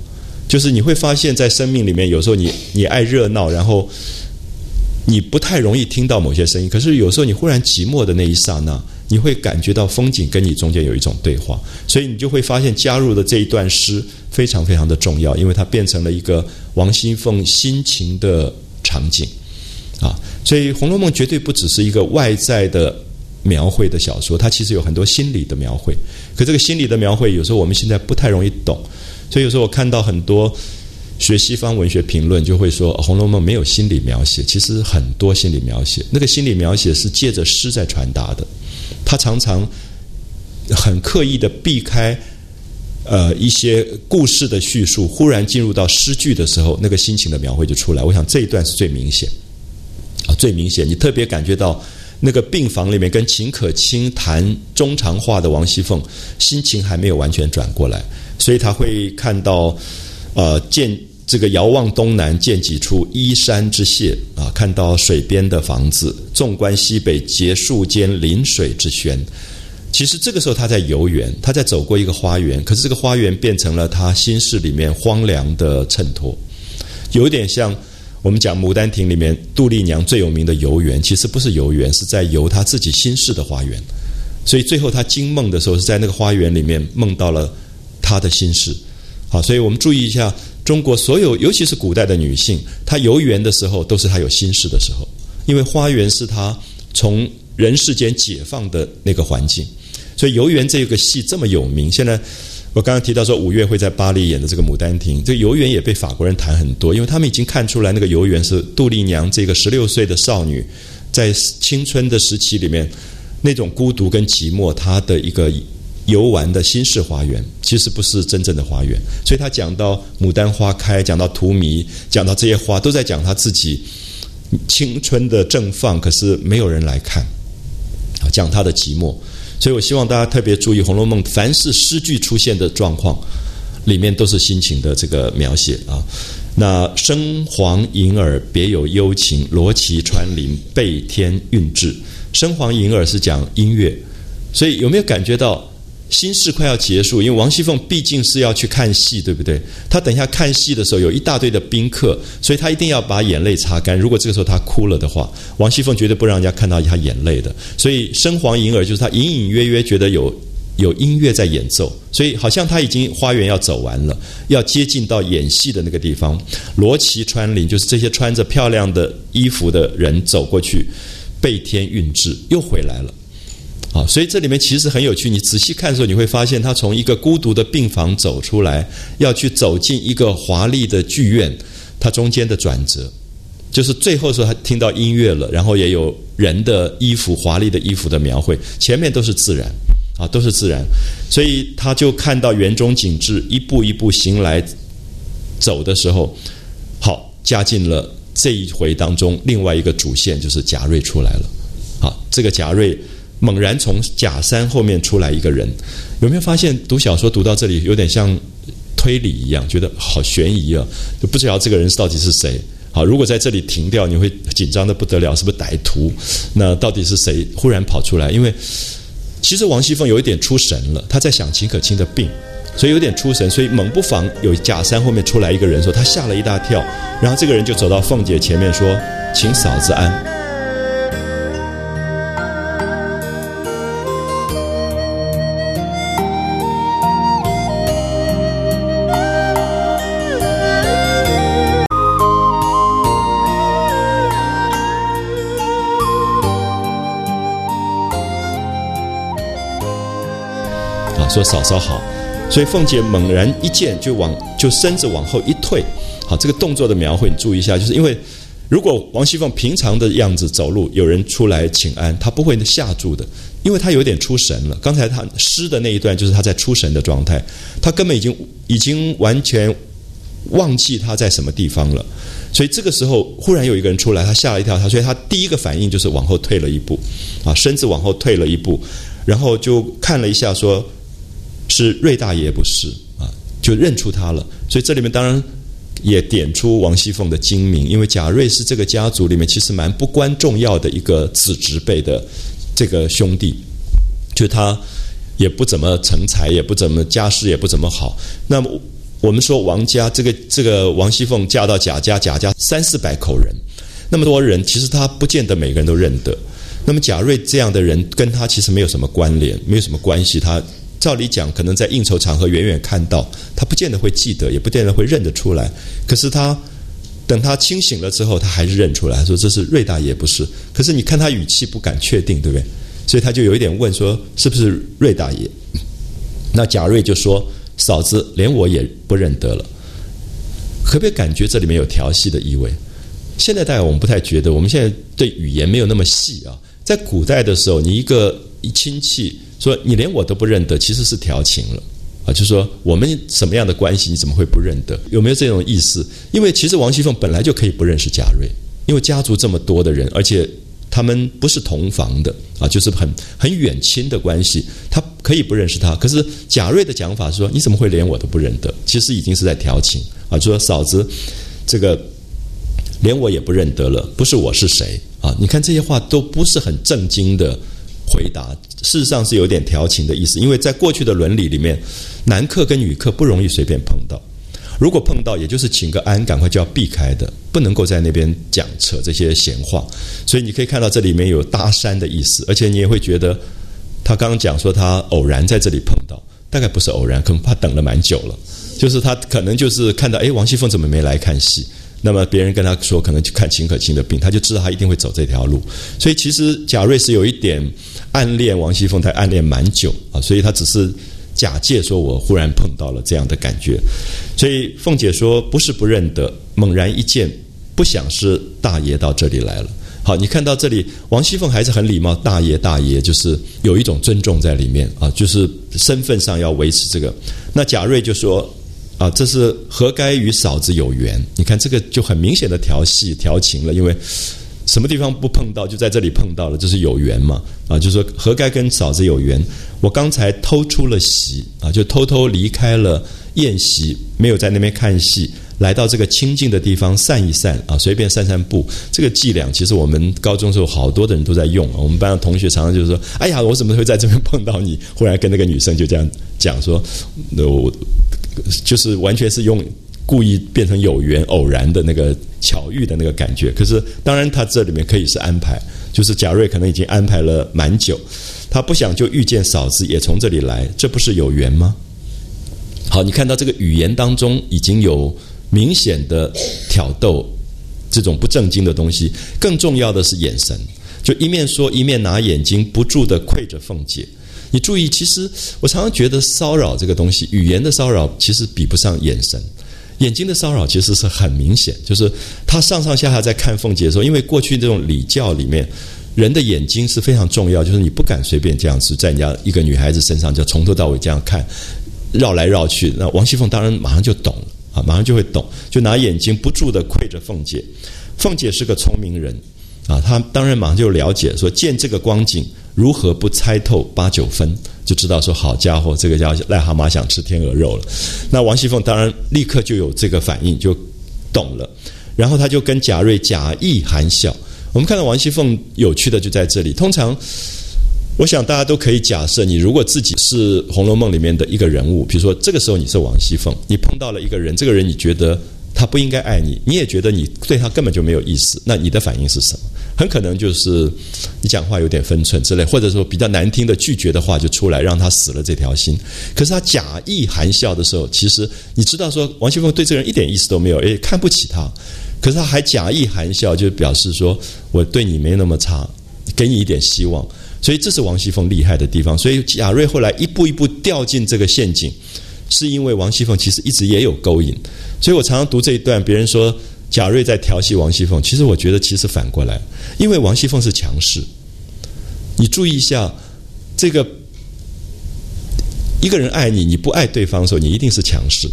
就是你会发现在生命里面，有时候你你爱热闹，然后你不太容易听到某些声音。可是有时候你忽然寂寞的那一刹那，你会感觉到风景跟你中间有一种对话，所以你就会发现加入的这一段诗非常非常的重要，因为它变成了一个王熙凤心情的场景啊。所以《红楼梦》绝对不只是一个外在的描绘的小说，它其实有很多心理的描绘。可这个心理的描绘，有时候我们现在不太容易懂。所以有时候我看到很多学西方文学评论，就会说《红楼梦》没有心理描写。其实很多心理描写，那个心理描写是借着诗在传达的。他常常很刻意的避开呃一些故事的叙述，忽然进入到诗句的时候，那个心情的描绘就出来。我想这一段是最明显啊，最明显。你特别感觉到那个病房里面跟秦可卿谈中长话的王熙凤，心情还没有完全转过来。所以他会看到，呃，见这个遥望东南，见几处依山之榭啊，看到水边的房子，纵观西北，结树间临水之轩。其实这个时候他在游园，他在走过一个花园，可是这个花园变成了他心事里面荒凉的衬托，有点像我们讲《牡丹亭》里面杜丽娘最有名的游园，其实不是游园，是在游他自己心事的花园。所以最后他惊梦的时候，是在那个花园里面梦到了。他的心事，好，所以我们注意一下，中国所有，尤其是古代的女性，她游园的时候，都是她有心事的时候，因为花园是她从人世间解放的那个环境，所以游园这个戏这么有名。现在我刚刚提到说，五月会在巴黎演的这个《牡丹亭》，这个游园也被法国人谈很多，因为他们已经看出来，那个游园是杜丽娘这个十六岁的少女，在青春的时期里面那种孤独跟寂寞，她的一个。游玩的新式花园，其实不是真正的花园。所以他讲到牡丹花开，讲到荼蘼，讲到这些花，都在讲他自己青春的绽放。可是没有人来看，啊，讲他的寂寞。所以我希望大家特别注意《红楼梦》，凡是诗句出现的状况，里面都是心情的这个描写啊。那生黄银耳，别有幽情；罗绮穿林，倍添韵致。生黄银耳是讲音乐，所以有没有感觉到？心事快要结束，因为王熙凤毕竟是要去看戏，对不对？她等一下看戏的时候有一大堆的宾客，所以她一定要把眼泪擦干。如果这个时候她哭了的话，王熙凤绝对不让人家看到她眼泪的。所以生黄银耳就是她隐隐约约觉得有有音乐在演奏，所以好像她已经花园要走完了，要接近到演戏的那个地方。罗绮穿林就是这些穿着漂亮的衣服的人走过去，倍添韵致，又回来了。好，所以这里面其实很有趣。你仔细看的时候，你会发现他从一个孤独的病房走出来，要去走进一个华丽的剧院。它中间的转折，就是最后时候他听到音乐了，然后也有人的衣服、华丽的衣服的描绘。前面都是自然，啊，都是自然。所以他就看到园中景致，一步一步行来走的时候，好，加进了这一回当中另外一个主线，就是贾瑞出来了。好，这个贾瑞。猛然从假山后面出来一个人，有没有发现读小说读到这里有点像推理一样，觉得好悬疑啊，就不知道这个人到底是谁。好，如果在这里停掉，你会紧张的不得了，是不是？歹徒？那到底是谁忽然跑出来？因为其实王熙凤有一点出神了，她在想秦可卿的病，所以有点出神，所以猛不防有假山后面出来一个人，说她吓了一大跳，然后这个人就走到凤姐前面说：“请嫂子安。”说嫂嫂好。所以凤姐猛然一见，就往就身子往后一退。好，这个动作的描绘你注意一下，就是因为如果王熙凤平常的样子走路，有人出来请安，她不会吓住的，因为她有点出神了。刚才她诗的那一段就是她在出神的状态，她根本已经已经完全忘记她在什么地方了。所以这个时候忽然有一个人出来，她吓了一跳，她所以她第一个反应就是往后退了一步，啊，身子往后退了一步，然后就看了一下说。是瑞大爷不是啊，就认出他了。所以这里面当然也点出王熙凤的精明，因为贾瑞是这个家族里面其实蛮不关重要的一个子侄辈的这个兄弟，就他也不怎么成才，也不怎么家世也不怎么好。那么我们说王家这个这个王熙凤嫁到贾家，贾家三四百口人，那么多人，其实他不见得每个人都认得。那么贾瑞这样的人跟他其实没有什么关联，没有什么关系，他。照理讲，可能在应酬场合远远看到他，不见得会记得，也不见得会认得出来。可是他等他清醒了之后，他还是认出来，说这是瑞大爷，不是。可是你看他语气不敢确定，对不对？所以他就有一点问说：“是不是瑞大爷？”那贾瑞就说：“嫂子，连我也不认得了。”可不可以感觉这里面有调戏的意味？现在大概我们不太觉得，我们现在对语言没有那么细啊。在古代的时候，你一个亲戚。说你连我都不认得，其实是调情了啊！就说我们什么样的关系，你怎么会不认得？有没有这种意思？因为其实王熙凤本来就可以不认识贾瑞，因为家族这么多的人，而且他们不是同房的啊，就是很很远亲的关系，他可以不认识他。可是贾瑞的讲法是说，你怎么会连我都不认得？其实已经是在调情啊！就说嫂子，这个连我也不认得了，不是我是谁啊？你看这些话都不是很正经的。回答事实上是有点调情的意思，因为在过去的伦理里面，男客跟女客不容易随便碰到，如果碰到，也就是请个安，赶快就要避开的，不能够在那边讲扯这些闲话。所以你可以看到这里面有搭讪的意思，而且你也会觉得他刚刚讲说他偶然在这里碰到，大概不是偶然，可能他等了蛮久了，就是他可能就是看到哎，王熙凤怎么没来看戏？那么别人跟他说，可能去看秦可卿的病，他就知道他一定会走这条路。所以其实贾瑞是有一点暗恋王熙凤，他暗恋蛮久啊，所以他只是假借说我忽然碰到了这样的感觉。所以凤姐说不是不认得，猛然一见，不想是大爷到这里来了。好，你看到这里，王熙凤还是很礼貌，大爷大爷，就是有一种尊重在里面啊，就是身份上要维持这个。那贾瑞就说。啊，这是何该与嫂子有缘？你看这个就很明显的调戏、调情了，因为什么地方不碰到，就在这里碰到了，这是有缘嘛？啊，就说何该跟嫂子有缘？我刚才偷出了席啊，就偷偷离开了宴席，没有在那边看戏，来到这个清静的地方散一散啊，随便散散步。这个伎俩其实我们高中时候好多的人都在用，我们班的同学常常就是说：“哎呀，我怎么会在这边碰到你？”忽然跟那个女生就这样讲说：“那我。”就是完全是用故意变成有缘偶然的那个巧遇的那个感觉，可是当然他这里面可以是安排，就是贾瑞可能已经安排了蛮久，他不想就遇见嫂子也从这里来，这不是有缘吗？好，你看到这个语言当中已经有明显的挑逗，这种不正经的东西，更重要的是眼神，就一面说一面拿眼睛不住的窥着凤姐。你注意，其实我常常觉得骚扰这个东西，语言的骚扰其实比不上眼神，眼睛的骚扰其实是很明显，就是他上上下下在看凤姐的时候，因为过去这种礼教里面，人的眼睛是非常重要，就是你不敢随便这样子在人家一个女孩子身上就从头到尾这样看，绕来绕去。那王熙凤当然马上就懂了啊，马上就会懂，就拿眼睛不住的窥着凤姐。凤姐是个聪明人啊，她当然马上就了解，说见这个光景。如何不猜透八九分，就知道说好家伙，这个叫癞蛤蟆想吃天鹅肉了。那王熙凤当然立刻就有这个反应，就懂了。然后他就跟贾瑞假意含笑。我们看到王熙凤有趣的就在这里。通常，我想大家都可以假设，你如果自己是《红楼梦》里面的一个人物，比如说这个时候你是王熙凤，你碰到了一个人，这个人你觉得他不应该爱你，你也觉得你对他根本就没有意思，那你的反应是什么？很可能就是你讲话有点分寸之类，或者说比较难听的拒绝的话就出来，让他死了这条心。可是他假意含笑的时候，其实你知道说王熙凤对这个人一点意思都没有，也看不起他。可是他还假意含笑，就表示说我对你没那么差，给你一点希望。所以这是王熙凤厉害的地方。所以贾瑞后来一步一步掉进这个陷阱，是因为王熙凤其实一直也有勾引。所以我常常读这一段，别人说贾瑞在调戏王熙凤，其实我觉得其实反过来，因为王熙凤是强势。你注意一下，这个一个人爱你，你不爱对方的时候，你一定是强势。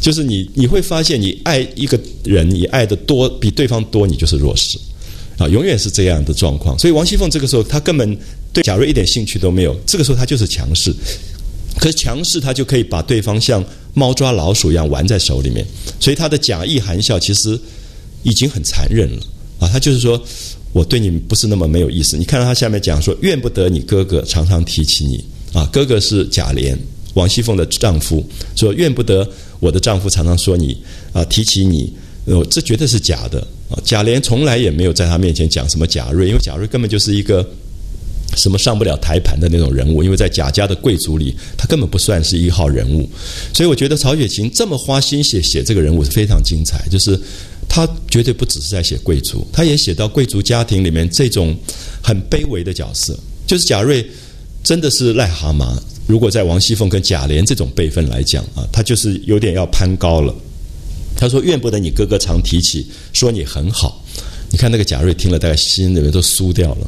就是你你会发现，你爱一个人，你爱的多比对方多，你就是弱势。啊，永远是这样的状况。所以王熙凤这个时候，她根本对贾瑞一点兴趣都没有。这个时候，她就是强势。可是强势，他就可以把对方像猫抓老鼠一样玩在手里面。所以他的假意含笑，其实已经很残忍了。啊，他就是说。我对你不是那么没有意思。你看到他下面讲说，怨不得你哥哥常常提起你啊，哥哥是贾琏，王熙凤的丈夫，说怨不得我的丈夫常常说你啊，提起你，呃，这绝对是假的啊。贾琏从来也没有在他面前讲什么贾瑞，因为贾瑞根本就是一个什么上不了台盘的那种人物，因为在贾家的贵族里，他根本不算是一号人物。所以我觉得曹雪芹这么花心血写这个人物是非常精彩，就是。他绝对不只是在写贵族，他也写到贵族家庭里面这种很卑微的角色。就是贾瑞真的是癞蛤蟆，如果在王熙凤跟贾琏这种辈分来讲啊，他就是有点要攀高了。他说：“怨不得你哥哥常提起，说你很好。”你看那个贾瑞听了，大概心里面都酥掉了。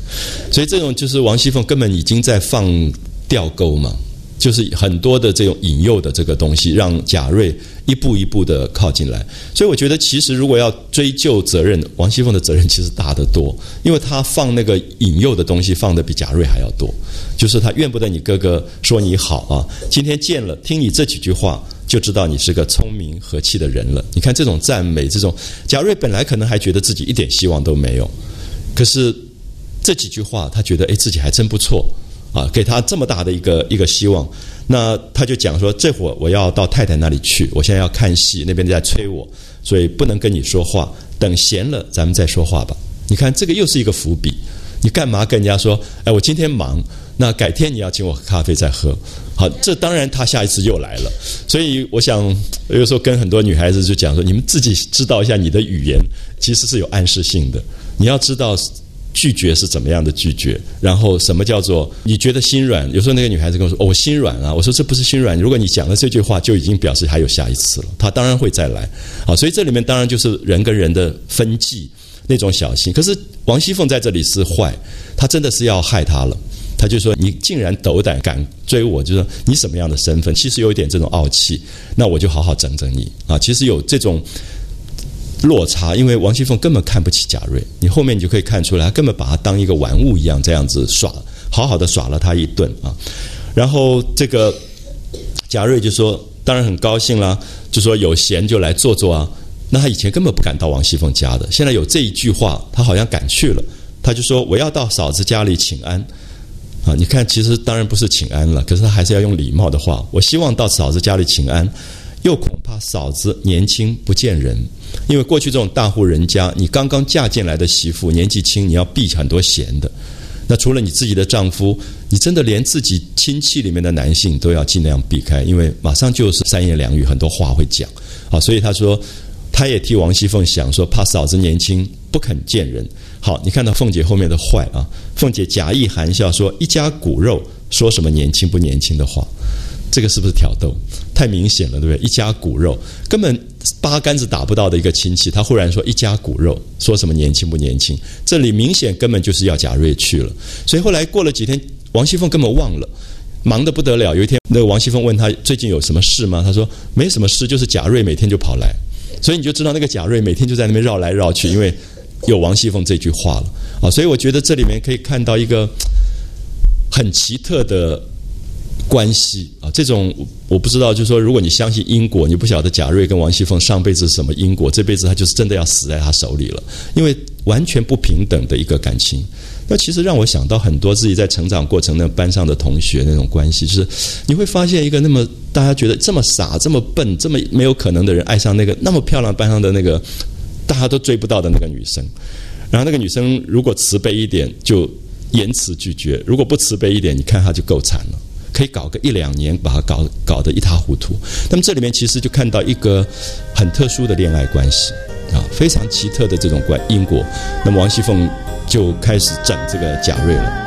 所以这种就是王熙凤根本已经在放吊钩嘛。就是很多的这种引诱的这个东西，让贾瑞一步一步的靠近来。所以我觉得，其实如果要追究责任，王熙凤的责任其实大得多，因为她放那个引诱的东西放的比贾瑞还要多。就是她怨不得你哥哥说你好啊，今天见了，听你这几句话，就知道你是个聪明和气的人了。你看这种赞美，这种贾瑞本来可能还觉得自己一点希望都没有，可是这几句话，他觉得哎，自己还真不错。啊，给他这么大的一个一个希望，那他就讲说，这会儿我要到太太那里去，我现在要看戏，那边在催我，所以不能跟你说话，等闲了咱们再说话吧。你看这个又是一个伏笔，你干嘛跟人家说？哎，我今天忙，那改天你要请我喝咖啡再喝。好，这当然他下一次又来了，所以我想有时候跟很多女孩子就讲说，你们自己知道一下你的语言其实是有暗示性的，你要知道。拒绝是怎么样的拒绝？然后什么叫做你觉得心软？有时候那个女孩子跟我说：“哦，我心软啊！”我说：“这不是心软。如果你讲了这句话，就已经表示还有下一次了。他当然会再来。好，所以这里面当然就是人跟人的分际那种小心。可是王熙凤在这里是坏，她真的是要害他了。他就说：“你竟然斗胆敢追我，就说你什么样的身份？其实有一点这种傲气。那我就好好整整你啊！其实有这种。”落差，因为王熙凤根本看不起贾瑞，你后面你就可以看出来，他根本把他当一个玩物一样，这样子耍，好好的耍了他一顿啊。然后这个贾瑞就说，当然很高兴啦，就说有闲就来坐坐啊。那他以前根本不敢到王熙凤家的，现在有这一句话，他好像敢去了。他就说我要到嫂子家里请安啊。你看，其实当然不是请安了，可是他还是要用礼貌的话，我希望到嫂子家里请安。又恐怕嫂子年轻不见人，因为过去这种大户人家，你刚刚嫁进来的媳妇年纪轻，你要避很多嫌的。那除了你自己的丈夫，你真的连自己亲戚里面的男性都要尽量避开，因为马上就是三言两语，很多话会讲。好，所以他说，他也替王熙凤想，说怕嫂子年轻不肯见人。好，你看到凤姐后面的坏啊？凤姐假意含笑说：“一家骨肉，说什么年轻不年轻的话。”这个是不是挑逗？太明显了，对不对？一家骨肉，根本八竿子打不到的一个亲戚，他忽然说一家骨肉，说什么年轻不年轻？这里明显根本就是要贾瑞去了。所以后来过了几天，王熙凤根本忘了，忙得不得了。有一天，那个王熙凤问他最近有什么事吗？他说没什么事，就是贾瑞每天就跑来。所以你就知道那个贾瑞每天就在那边绕来绕去，因为有王熙凤这句话了啊。所以我觉得这里面可以看到一个很奇特的。关系啊，这种我不知道。就是说，如果你相信因果，你不晓得贾瑞跟王熙凤上辈子是什么因果，这辈子他就是真的要死在他手里了。因为完全不平等的一个感情，那其实让我想到很多自己在成长过程那班上的同学那种关系，就是你会发现一个那么大家觉得这么傻、这么笨、这么没有可能的人，爱上那个那么漂亮班上的那个大家都追不到的那个女生，然后那个女生如果慈悲一点，就言辞拒绝；如果不慈悲一点，你看她就够惨了。可以搞个一两年，把它搞搞得一塌糊涂。那么这里面其实就看到一个很特殊的恋爱关系啊，非常奇特的这种关因果。那么王熙凤就开始整这个贾瑞了。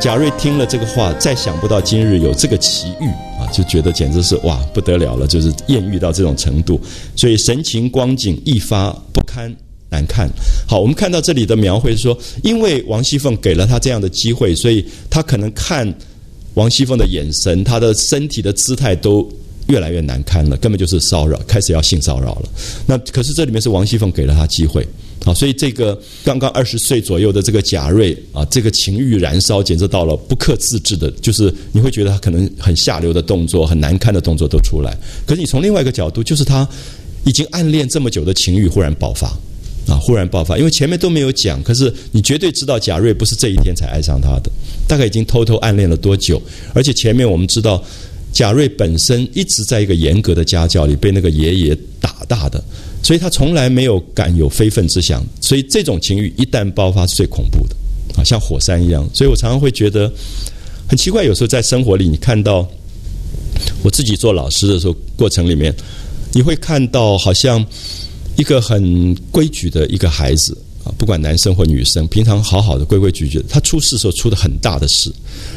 贾瑞听了这个话，再想不到今日有这个奇遇啊，就觉得简直是哇不得了了，就是艳遇到这种程度，所以神情光景一发不堪难看。好，我们看到这里的描绘说，因为王熙凤给了他这样的机会，所以他可能看王熙凤的眼神，他的身体的姿态都越来越难堪了，根本就是骚扰，开始要性骚扰了。那可是这里面是王熙凤给了他机会。好，所以这个刚刚二十岁左右的这个贾瑞啊，这个情欲燃烧，简直到了不可自制的，就是你会觉得他可能很下流的动作、很难看的动作都出来。可是你从另外一个角度，就是他已经暗恋这么久的情欲忽然爆发啊，忽然爆发，因为前面都没有讲，可是你绝对知道贾瑞不是这一天才爱上他的，大概已经偷偷暗恋了多久？而且前面我们知道，贾瑞本身一直在一个严格的家教里，被那个爷爷打大的。所以他从来没有敢有非分之想，所以这种情欲一旦爆发是最恐怖的，啊，像火山一样。所以我常常会觉得很奇怪，有时候在生活里，你看到我自己做老师的时候，过程里面，你会看到好像一个很规矩的一个孩子。不管男生或女生，平常好好的规规矩矩的，他出事的时候出的很大的事，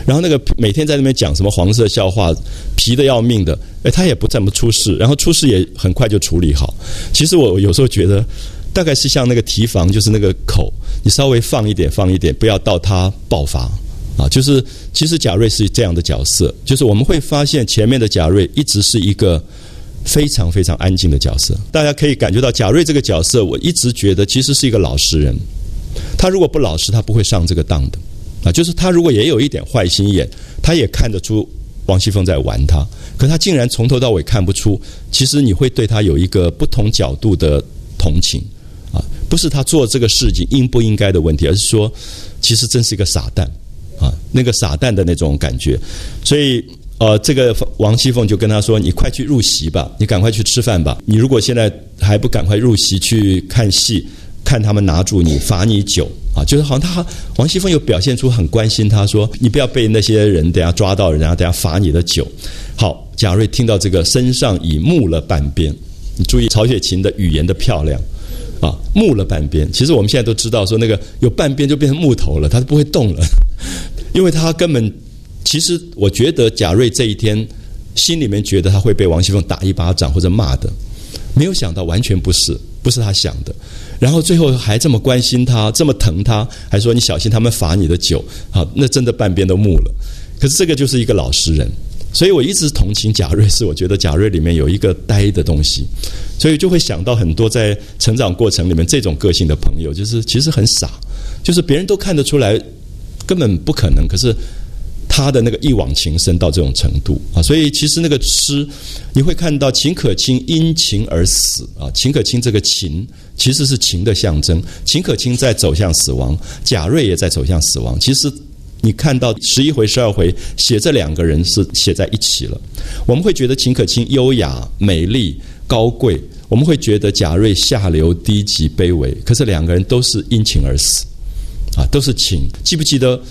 然后那个每天在那边讲什么黄色笑话，皮的要命的，哎，他也不怎么出事，然后出事也很快就处理好。其实我有时候觉得，大概是像那个提防，就是那个口，你稍微放一点，放一点，不要到他爆发啊。就是其实贾瑞是这样的角色，就是我们会发现前面的贾瑞一直是一个。非常非常安静的角色，大家可以感觉到贾瑞这个角色，我一直觉得其实是一个老实人。他如果不老实，他不会上这个当的啊。就是他如果也有一点坏心眼，他也看得出王熙凤在玩他，可他竟然从头到尾看不出。其实你会对他有一个不同角度的同情啊，不是他做这个事情应不应该的问题，而是说，其实真是一个傻蛋啊，那个傻蛋的那种感觉，所以。呃，这个王熙凤就跟他说：“你快去入席吧，你赶快去吃饭吧。你如果现在还不赶快入席去看戏，看他们拿住你罚你酒啊，就是好像他王熙凤又表现出很关心他，说你不要被那些人等下抓到，人家等下罚你的酒。好，贾瑞听到这个，身上已木了半边。你注意曹雪芹的语言的漂亮啊，木了半边。其实我们现在都知道，说那个有半边就变成木头了，他是不会动了，因为他根本。”其实我觉得贾瑞这一天心里面觉得他会被王熙凤打一巴掌或者骂的，没有想到完全不是，不是他想的。然后最后还这么关心他，这么疼他，还说你小心他们罚你的酒。好，那真的半边都木了。可是这个就是一个老实人，所以我一直同情贾瑞，是我觉得贾瑞里面有一个呆的东西，所以就会想到很多在成长过程里面这种个性的朋友，就是其实很傻，就是别人都看得出来根本不可能，可是。他的那个一往情深到这种程度啊，所以其实那个诗，你会看到秦可卿因情而死啊。秦可卿这个情其实是情的象征，秦可卿在走向死亡，贾瑞也在走向死亡。其实你看到十一回、十二回写这两个人是写在一起了，我们会觉得秦可卿优雅、美丽、高贵，我们会觉得贾瑞下流、低级、卑微。可是两个人都是因情而死啊，都是情。记不记得？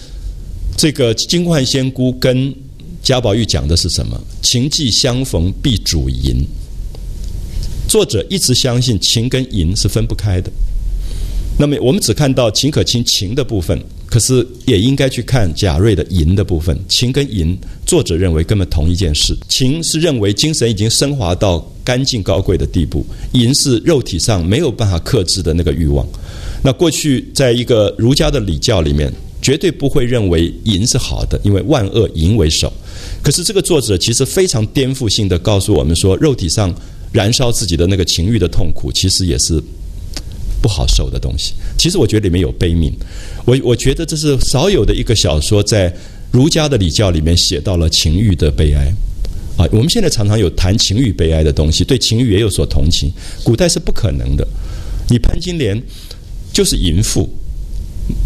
这个金冠仙姑跟贾宝玉讲的是什么？情既相逢必主淫。作者一直相信情跟淫是分不开的。那么我们只看到秦可卿情的部分，可是也应该去看贾瑞的淫的部分。情跟淫，作者认为根本同一件事。情是认为精神已经升华到干净高贵的地步，淫是肉体上没有办法克制的那个欲望。那过去在一个儒家的礼教里面。绝对不会认为淫是好的，因为万恶淫为首。可是这个作者其实非常颠覆性的告诉我们说，肉体上燃烧自己的那个情欲的痛苦，其实也是不好受的东西。其实我觉得里面有悲悯。我我觉得这是少有的一个小说在儒家的礼教里面写到了情欲的悲哀。啊，我们现在常常有谈情欲悲哀的东西，对情欲也有所同情。古代是不可能的。你潘金莲就是淫妇。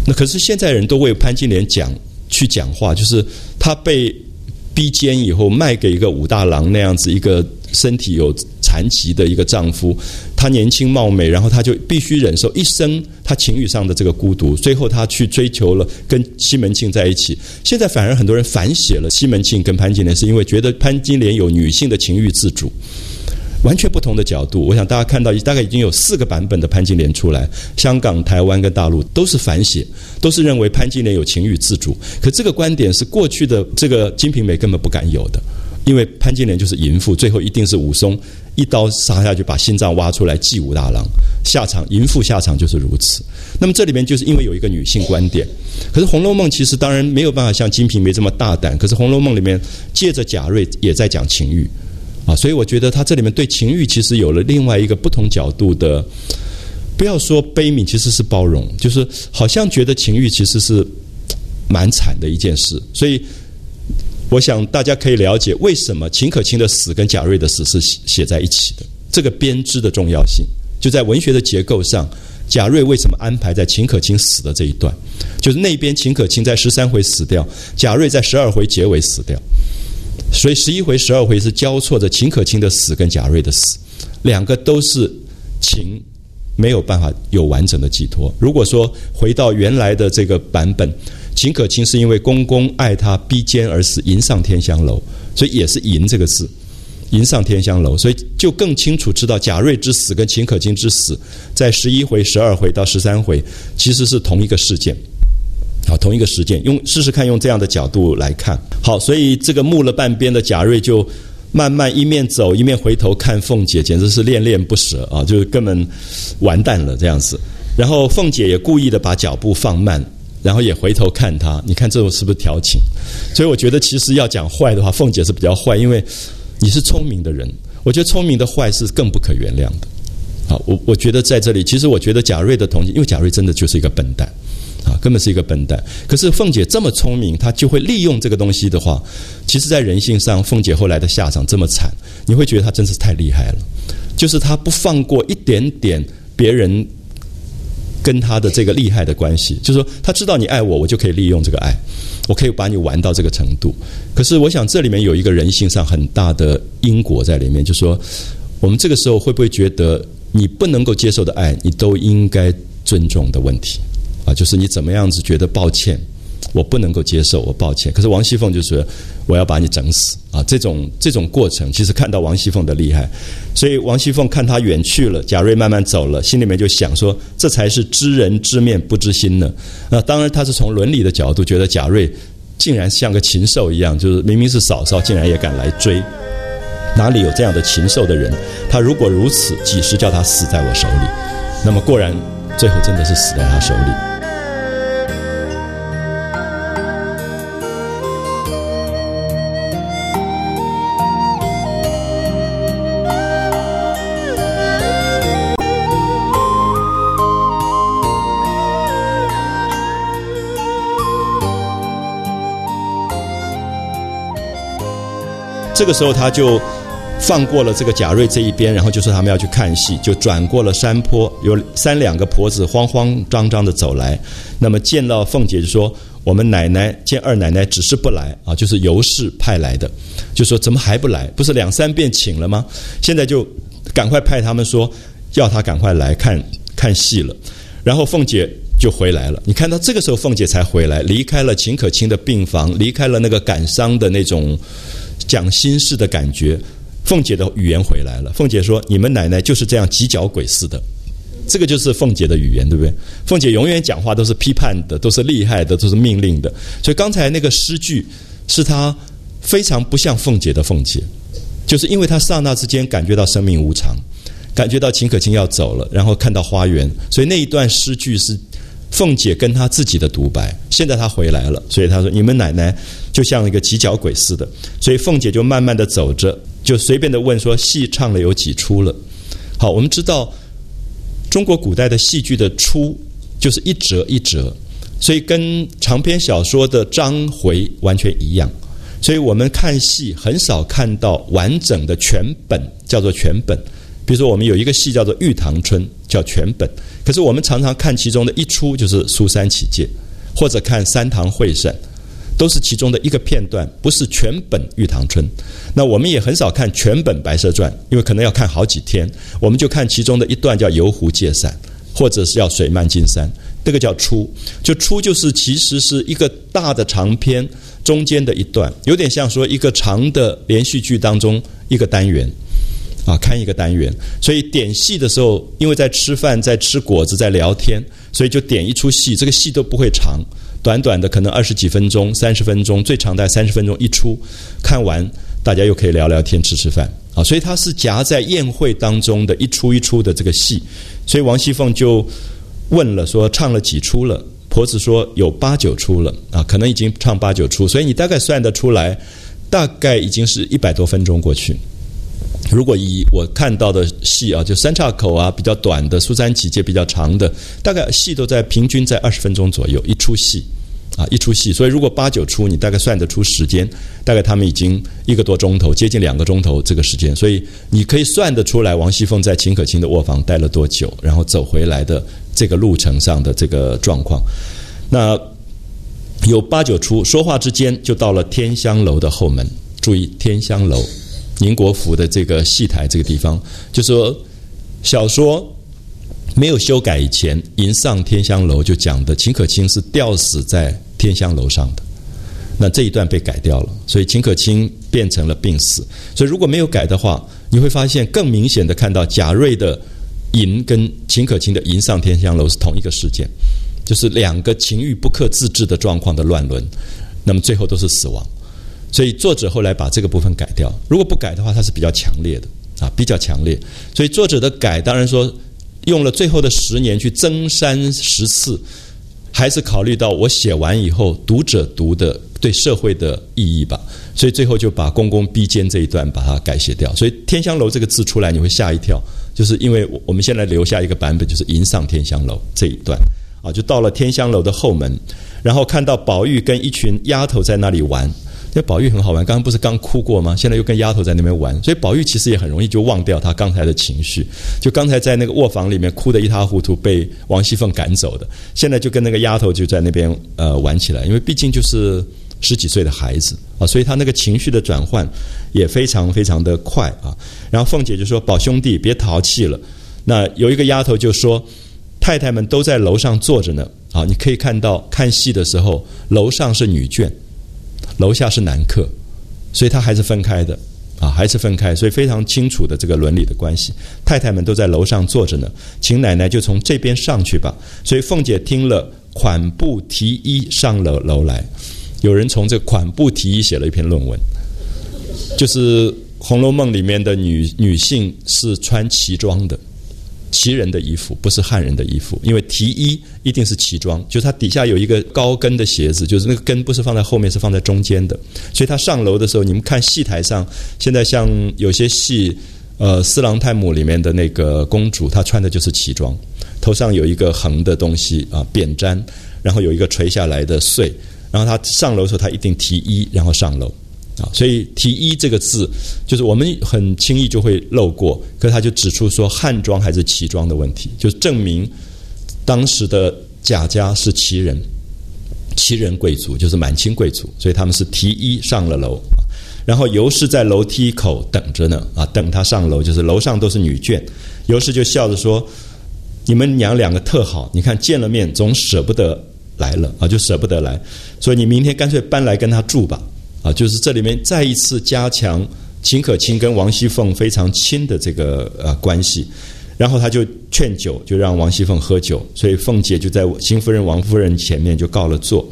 那可是现在人都为潘金莲讲去讲话，就是她被逼奸以后卖给一个武大郎那样子一个身体有残疾的一个丈夫，她年轻貌美，然后她就必须忍受一生她情欲上的这个孤独，最后她去追求了跟西门庆在一起。现在反而很多人反写了西门庆跟潘金莲，是因为觉得潘金莲有女性的情欲自主。完全不同的角度。我想大家看到，大概已经有四个版本的潘金莲出来，香港、台湾跟大陆都是反写，都是认为潘金莲有情欲自主。可这个观点是过去的这个《金瓶梅》根本不敢有的，因为潘金莲就是淫妇，最后一定是武松一刀杀下去，把心脏挖出来祭武大郎，下场淫妇下场就是如此。那么这里面就是因为有一个女性观点，可是《红楼梦》其实当然没有办法像《金瓶梅》这么大胆，可是《红楼梦》里面借着贾瑞也在讲情欲。啊，所以我觉得他这里面对情欲其实有了另外一个不同角度的，不要说悲悯，其实是包容，就是好像觉得情欲其实是蛮惨的一件事。所以我想大家可以了解为什么秦可卿的死跟贾瑞的死是写在一起的，这个编织的重要性就在文学的结构上。贾瑞为什么安排在秦可卿死的这一段？就是那边秦可卿在十三回死掉，贾瑞在十二回结尾死掉。所以十一回、十二回是交错着秦可卿的死跟贾瑞的死，两个都是情没有办法有完整的寄托。如果说回到原来的这个版本，秦可卿是因为公公爱她逼奸而死，迎上天香楼，所以也是“迎”这个字，迎上天香楼，所以就更清楚知道贾瑞之死跟秦可卿之死，在十一回、十二回到十三回其实是同一个事件。好，同一个时间，用试试看，用这样的角度来看。好，所以这个木了半边的贾瑞就慢慢一面走一面回头看凤姐，简直是恋恋不舍啊，就是根本完蛋了这样子。然后凤姐也故意的把脚步放慢，然后也回头看他，你看这种是不是调情？所以我觉得其实要讲坏的话，凤姐是比较坏，因为你是聪明的人，我觉得聪明的坏是更不可原谅的。好，我我觉得在这里，其实我觉得贾瑞的同情，因为贾瑞真的就是一个笨蛋。啊，根本是一个笨蛋。可是凤姐这么聪明，她就会利用这个东西的话，其实，在人性上，凤姐后来的下场这么惨，你会觉得她真是太厉害了。就是她不放过一点点别人跟她的这个厉害的关系，就是说，她知道你爱我，我就可以利用这个爱，我可以把你玩到这个程度。可是，我想这里面有一个人性上很大的因果在里面，就是说，我们这个时候会不会觉得，你不能够接受的爱，你都应该尊重的问题？啊，就是你怎么样子觉得抱歉，我不能够接受，我抱歉。可是王熙凤就是我要把你整死啊！这种这种过程，其实看到王熙凤的厉害，所以王熙凤看他远去了，贾瑞慢慢走了，心里面就想说，这才是知人知面不知心呢。那当然，他是从伦理的角度觉得贾瑞竟然像个禽兽一样，就是明明是嫂嫂，竟然也敢来追，哪里有这样的禽兽的人？他如果如此，几时叫他死在我手里？那么果然，最后真的是死在他手里。这个时候，他就放过了这个贾瑞这一边，然后就说他们要去看戏，就转过了山坡，有三两个婆子慌慌张张的走来。那么见到凤姐就说：“我们奶奶见二奶奶只是不来啊，就是尤氏派来的，就说怎么还不来？不是两三遍请了吗？现在就赶快派他们说要他赶快来看看戏了。”然后凤姐就回来了。你看到这个时候，凤姐才回来，离开了秦可卿的病房，离开了那个感伤的那种。讲心事的感觉，凤姐的语言回来了。凤姐说：“你们奶奶就是这样急脚鬼似的。”这个就是凤姐的语言，对不对？凤姐永远讲话都是批判的，都是厉害的，都是命令的。所以刚才那个诗句是她非常不像凤姐的凤姐，就是因为她刹那之间感觉到生命无常，感觉到秦可卿要走了，然后看到花园，所以那一段诗句是。凤姐跟她自己的独白，现在她回来了，所以她说：“你们奶奶就像一个急脚鬼似的。”所以凤姐就慢慢的走着，就随便的问说：“戏唱了有几出了？”好，我们知道中国古代的戏剧的出就是一折一折，所以跟长篇小说的章回完全一样。所以我们看戏很少看到完整的全本，叫做全本。比如说，我们有一个戏叫做《玉堂春》，叫全本。可是我们常常看其中的一出，就是《苏三起解》，或者看《三堂会审》，都是其中的一个片段，不是全本《玉堂春》。那我们也很少看全本《白蛇传》，因为可能要看好几天，我们就看其中的一段，叫《游湖借伞》，或者是要《水漫金山》，这个叫出。就出就是其实是一个大的长篇中间的一段，有点像说一个长的连续剧当中一个单元。啊，看一个单元。所以点戏的时候，因为在吃饭、在吃果子、在聊天，所以就点一出戏，这个戏都不会长，短短的可能二十几分钟、三十分钟，最长在三十分钟一出，看完大家又可以聊聊天、吃吃饭啊。所以它是夹在宴会当中的一出一出的这个戏。所以王熙凤就问了，说唱了几出了？婆子说有八九出了啊，可能已经唱八九出，所以你大概算得出来，大概已经是一百多分钟过去。如果以我看到的戏啊，就三岔口啊比较短的，苏三起解比较长的，大概戏都在平均在二十分钟左右一出戏啊一出戏。所以如果八九出，你大概算得出时间，大概他们已经一个多钟头，接近两个钟头这个时间，所以你可以算得出来王熙凤在秦可卿的卧房待了多久，然后走回来的。这个路程上的这个状况，那有八九出，说话之间就到了天香楼的后门。注意，天香楼，宁国府的这个戏台这个地方，就说小说没有修改以前，迎上天香楼就讲的秦可卿是吊死在天香楼上的。那这一段被改掉了，所以秦可卿变成了病死。所以如果没有改的话，你会发现更明显的看到贾瑞的。吟跟秦可卿的吟上天香楼是同一个事件，就是两个情欲不可自制的状况的乱伦，那么最后都是死亡。所以作者后来把这个部分改掉，如果不改的话，它是比较强烈的啊，比较强烈。所以作者的改，当然说用了最后的十年去增删十次，还是考虑到我写完以后读者读的对社会的意义吧。所以最后就把公公逼奸这一段把它改写掉。所以天香楼这个字出来，你会吓一跳。就是因为我们现在留下一个版本，就是迎上天香楼这一段啊，就到了天香楼的后门，然后看到宝玉跟一群丫头在那里玩。那宝玉很好玩，刚刚不是刚哭过吗？现在又跟丫头在那边玩，所以宝玉其实也很容易就忘掉他刚才的情绪。就刚才在那个卧房里面哭得一塌糊涂，被王熙凤赶走的，现在就跟那个丫头就在那边呃玩起来，因为毕竟就是十几岁的孩子啊，所以他那个情绪的转换也非常非常的快啊。然后凤姐就说：“宝兄弟，别淘气了。”那有一个丫头就说：“太太们都在楼上坐着呢。”啊，你可以看到看戏的时候，楼上是女眷，楼下是男客，所以他还是分开的啊，还是分开，所以非常清楚的这个伦理的关系。太太们都在楼上坐着呢，请奶奶就从这边上去吧。所以凤姐听了，款步提衣上了楼来。有人从这款步提衣写了一篇论文，就是。《红楼梦》里面的女女性是穿旗装的，旗人的衣服，不是汉人的衣服。因为提衣一定是旗装，就是它底下有一个高跟的鞋子，就是那个跟不是放在后面，是放在中间的。所以他上楼的时候，你们看戏台上，现在像有些戏，呃，《四郎探母》里面的那个公主，她穿的就是旗装，头上有一个横的东西啊，扁毡，然后有一个垂下来的穗，然后她上楼的时候，她一定提衣，然后上楼。啊，所以提衣这个字，就是我们很轻易就会漏过，可是他就指出说汉装还是旗装的问题，就证明当时的贾家是旗人，旗人贵族就是满清贵族，所以他们是提衣上了楼，然后尤氏在楼梯口等着呢，啊，等他上楼，就是楼上都是女眷，尤氏就笑着说：“你们娘两个特好，你看见了面总舍不得来了啊，就舍不得来，所以你明天干脆搬来跟他住吧。”啊，就是这里面再一次加强秦可卿跟王熙凤非常亲的这个呃关系，然后他就劝酒，就让王熙凤喝酒，所以凤姐就在邢夫人、王夫人前面就告了状，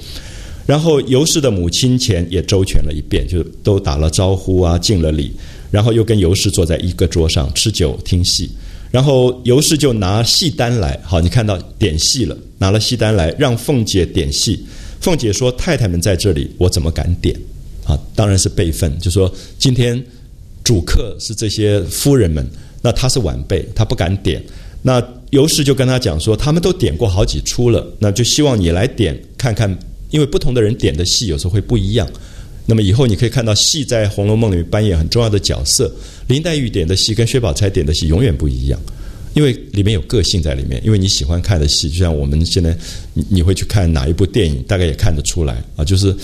然后尤氏的母亲前也周全了一遍，就都打了招呼啊，敬了礼，然后又跟尤氏坐在一个桌上吃酒听戏，然后尤氏就拿戏单来，好，你看到点戏了，拿了戏单来让凤姐点戏，凤姐说太太们在这里，我怎么敢点？啊，当然是辈分。就说今天主客是这些夫人们，那他是晚辈，他不敢点。那尤氏就跟他讲说，他们都点过好几出了，那就希望你来点看看，因为不同的人点的戏有时候会不一样。那么以后你可以看到戏在《红楼梦》里面扮演很重要的角色。林黛玉点的戏跟薛宝钗点的戏永远不一样，因为里面有个性在里面。因为你喜欢看的戏，就像我们现在你你会去看哪一部电影，大概也看得出来啊，就是。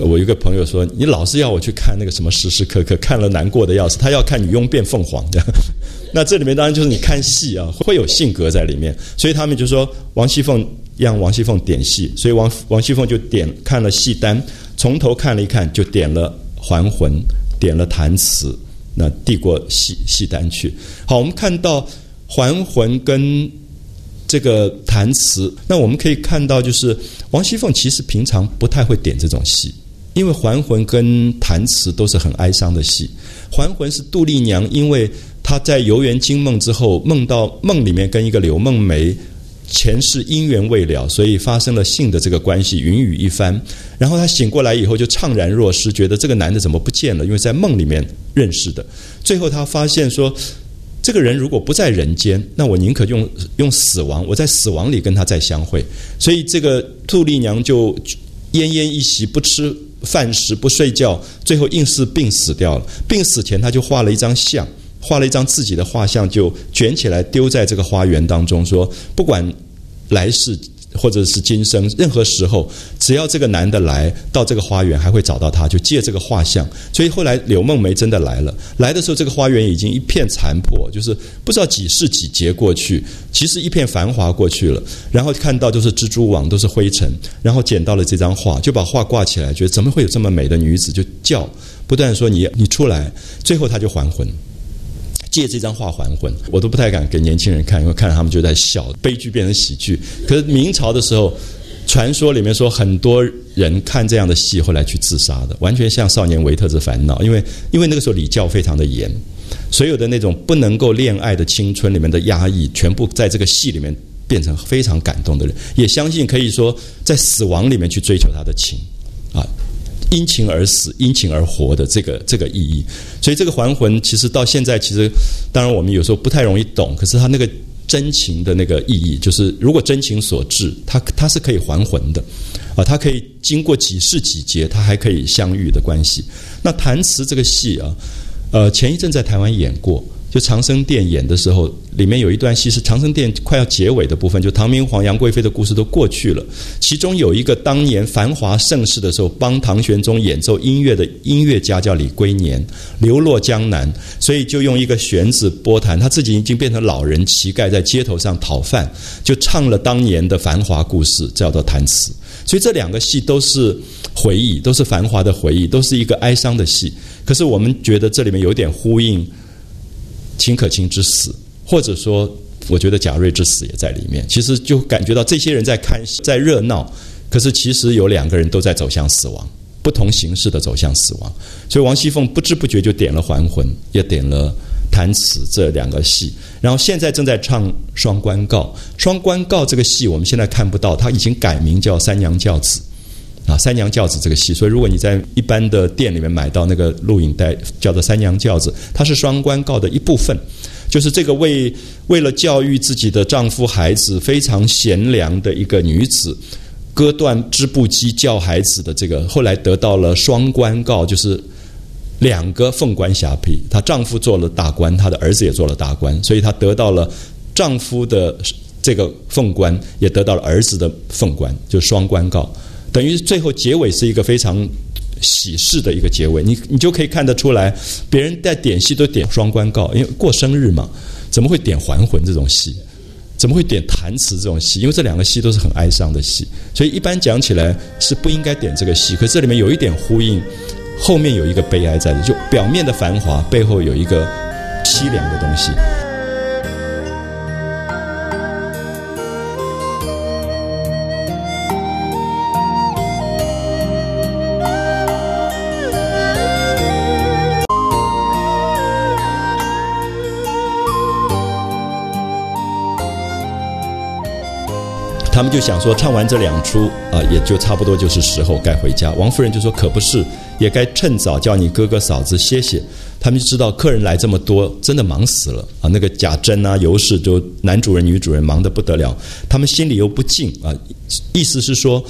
我一个朋友说：“你老是要我去看那个什么时时刻刻，看了难过的要死。他要看女佣变凤凰这样。那这里面当然就是你看戏啊，会有性格在里面。所以他们就说王熙凤让王熙凤点戏，所以王王熙凤就点看了戏单，从头看了一看，就点了还魂，点了弹词，那递过戏戏单去。好，我们看到还魂跟这个弹词，那我们可以看到，就是王熙凤其实平常不太会点这种戏，因为还魂跟弹词都是很哀伤的戏。还魂是杜丽娘，因为她在游园惊梦之后，梦到梦里面跟一个柳梦梅。前世姻缘未了，所以发生了性的这个关系，云雨一番。然后她醒过来以后就怅然若失，觉得这个男的怎么不见了？因为在梦里面认识的。最后他发现说，这个人如果不在人间，那我宁可用用死亡，我在死亡里跟他再相会。所以这个杜丽娘就奄奄一息，不吃饭食，不睡觉，最后硬是病死掉了。病死前他就画了一张像。画了一张自己的画像，就卷起来丢在这个花园当中，说不管来世或者是今生，任何时候，只要这个男的来到这个花园，还会找到他，就借这个画像。所以后来柳梦梅真的来了，来的时候这个花园已经一片残破，就是不知道几世几劫过去，其实一片繁华过去了。然后看到都是蜘蛛网，都是灰尘，然后捡到了这张画，就把画挂起来，觉得怎么会有这么美的女子？就叫不断说你你出来，最后他就还魂。借这张画还魂，我都不太敢给年轻人看，因为看了他们就在笑，悲剧变成喜剧。可是明朝的时候，传说里面说很多人看这样的戏后来去自杀的，完全像《少年维特之烦恼》，因为因为那个时候礼教非常的严，所有的那种不能够恋爱的青春里面的压抑，全部在这个戏里面变成非常感动的人，也相信可以说在死亡里面去追求他的情，因情而死，因情而活的这个这个意义，所以这个还魂其实到现在其实，当然我们有时候不太容易懂，可是他那个真情的那个意义，就是如果真情所致，他他是可以还魂的，啊，他可以经过几世几劫，他还可以相遇的关系。那弹词这个戏啊，呃，前一阵在台湾演过。就长生殿演的时候，里面有一段戏是长生殿快要结尾的部分，就唐明皇、杨贵妃的故事都过去了。其中有一个当年繁华盛世的时候帮唐玄宗演奏音乐的音乐家叫李龟年，流落江南，所以就用一个弦子拨弹，他自己已经变成老人乞丐，在街头上讨饭，就唱了当年的繁华故事，叫做弹词。所以这两个戏都是回忆，都是繁华的回忆，都是一个哀伤的戏。可是我们觉得这里面有点呼应。秦可卿之死，或者说，我觉得贾瑞之死也在里面。其实就感觉到这些人在看戏在热闹，可是其实有两个人都在走向死亡，不同形式的走向死亡。所以王熙凤不知不觉就点了还魂，也点了弹词这两个戏。然后现在正在唱《双关告》，《双关告》这个戏我们现在看不到，它已经改名叫《三娘教子》。啊，三娘教子这个戏，所以如果你在一般的店里面买到那个录影带，叫做《三娘教子》，它是双关告的一部分，就是这个为为了教育自己的丈夫孩子非常贤良的一个女子，割断织布机教孩子的这个，后来得到了双关告，就是两个凤冠霞帔，她丈夫做了大官，她的儿子也做了大官，所以她得到了丈夫的这个凤冠，也得到了儿子的凤冠，就双关告。等于最后结尾是一个非常喜事的一个结尾，你你就可以看得出来，别人在点戏都点双关告，因为过生日嘛，怎么会点还魂这种戏？怎么会点弹词这种戏？因为这两个戏都是很哀伤的戏，所以一般讲起来是不应该点这个戏。可这里面有一点呼应，后面有一个悲哀在的，就表面的繁华背后有一个凄凉的东西。他们就想说，唱完这两出啊，也就差不多就是时候该回家。王夫人就说：“可不是，也该趁早叫你哥哥嫂子歇歇。”他们就知道客人来这么多，真的忙死了啊！那个贾珍啊、尤氏，就男主人、女主人忙得不得了。他们心里又不静啊，意思是说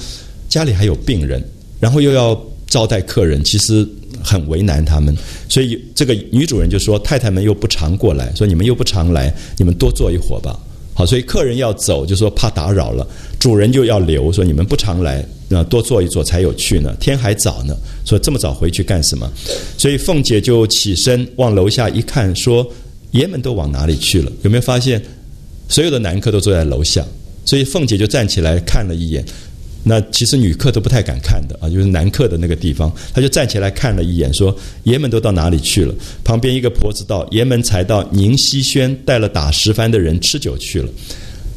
家里还有病人，然后又要招待客人，其实很为难他们。所以这个女主人就说：“太太们又不常过来，说你们又不常来，你们多坐一会儿吧。”好，所以客人要走，就说怕打扰了；主人就要留，说你们不常来，那多坐一坐才有趣呢。天还早呢，说这么早回去干什么？所以凤姐就起身往楼下一看，说爷们都往哪里去了？有没有发现所有的男客都坐在楼下？所以凤姐就站起来看了一眼，那其实女客都不太敢看的啊，就是男客的那个地方，他就站起来看了一眼，说：“爷们都到哪里去了？”旁边一个婆子道：“爷们才到宁熙轩，带了打十番的人吃酒去了。”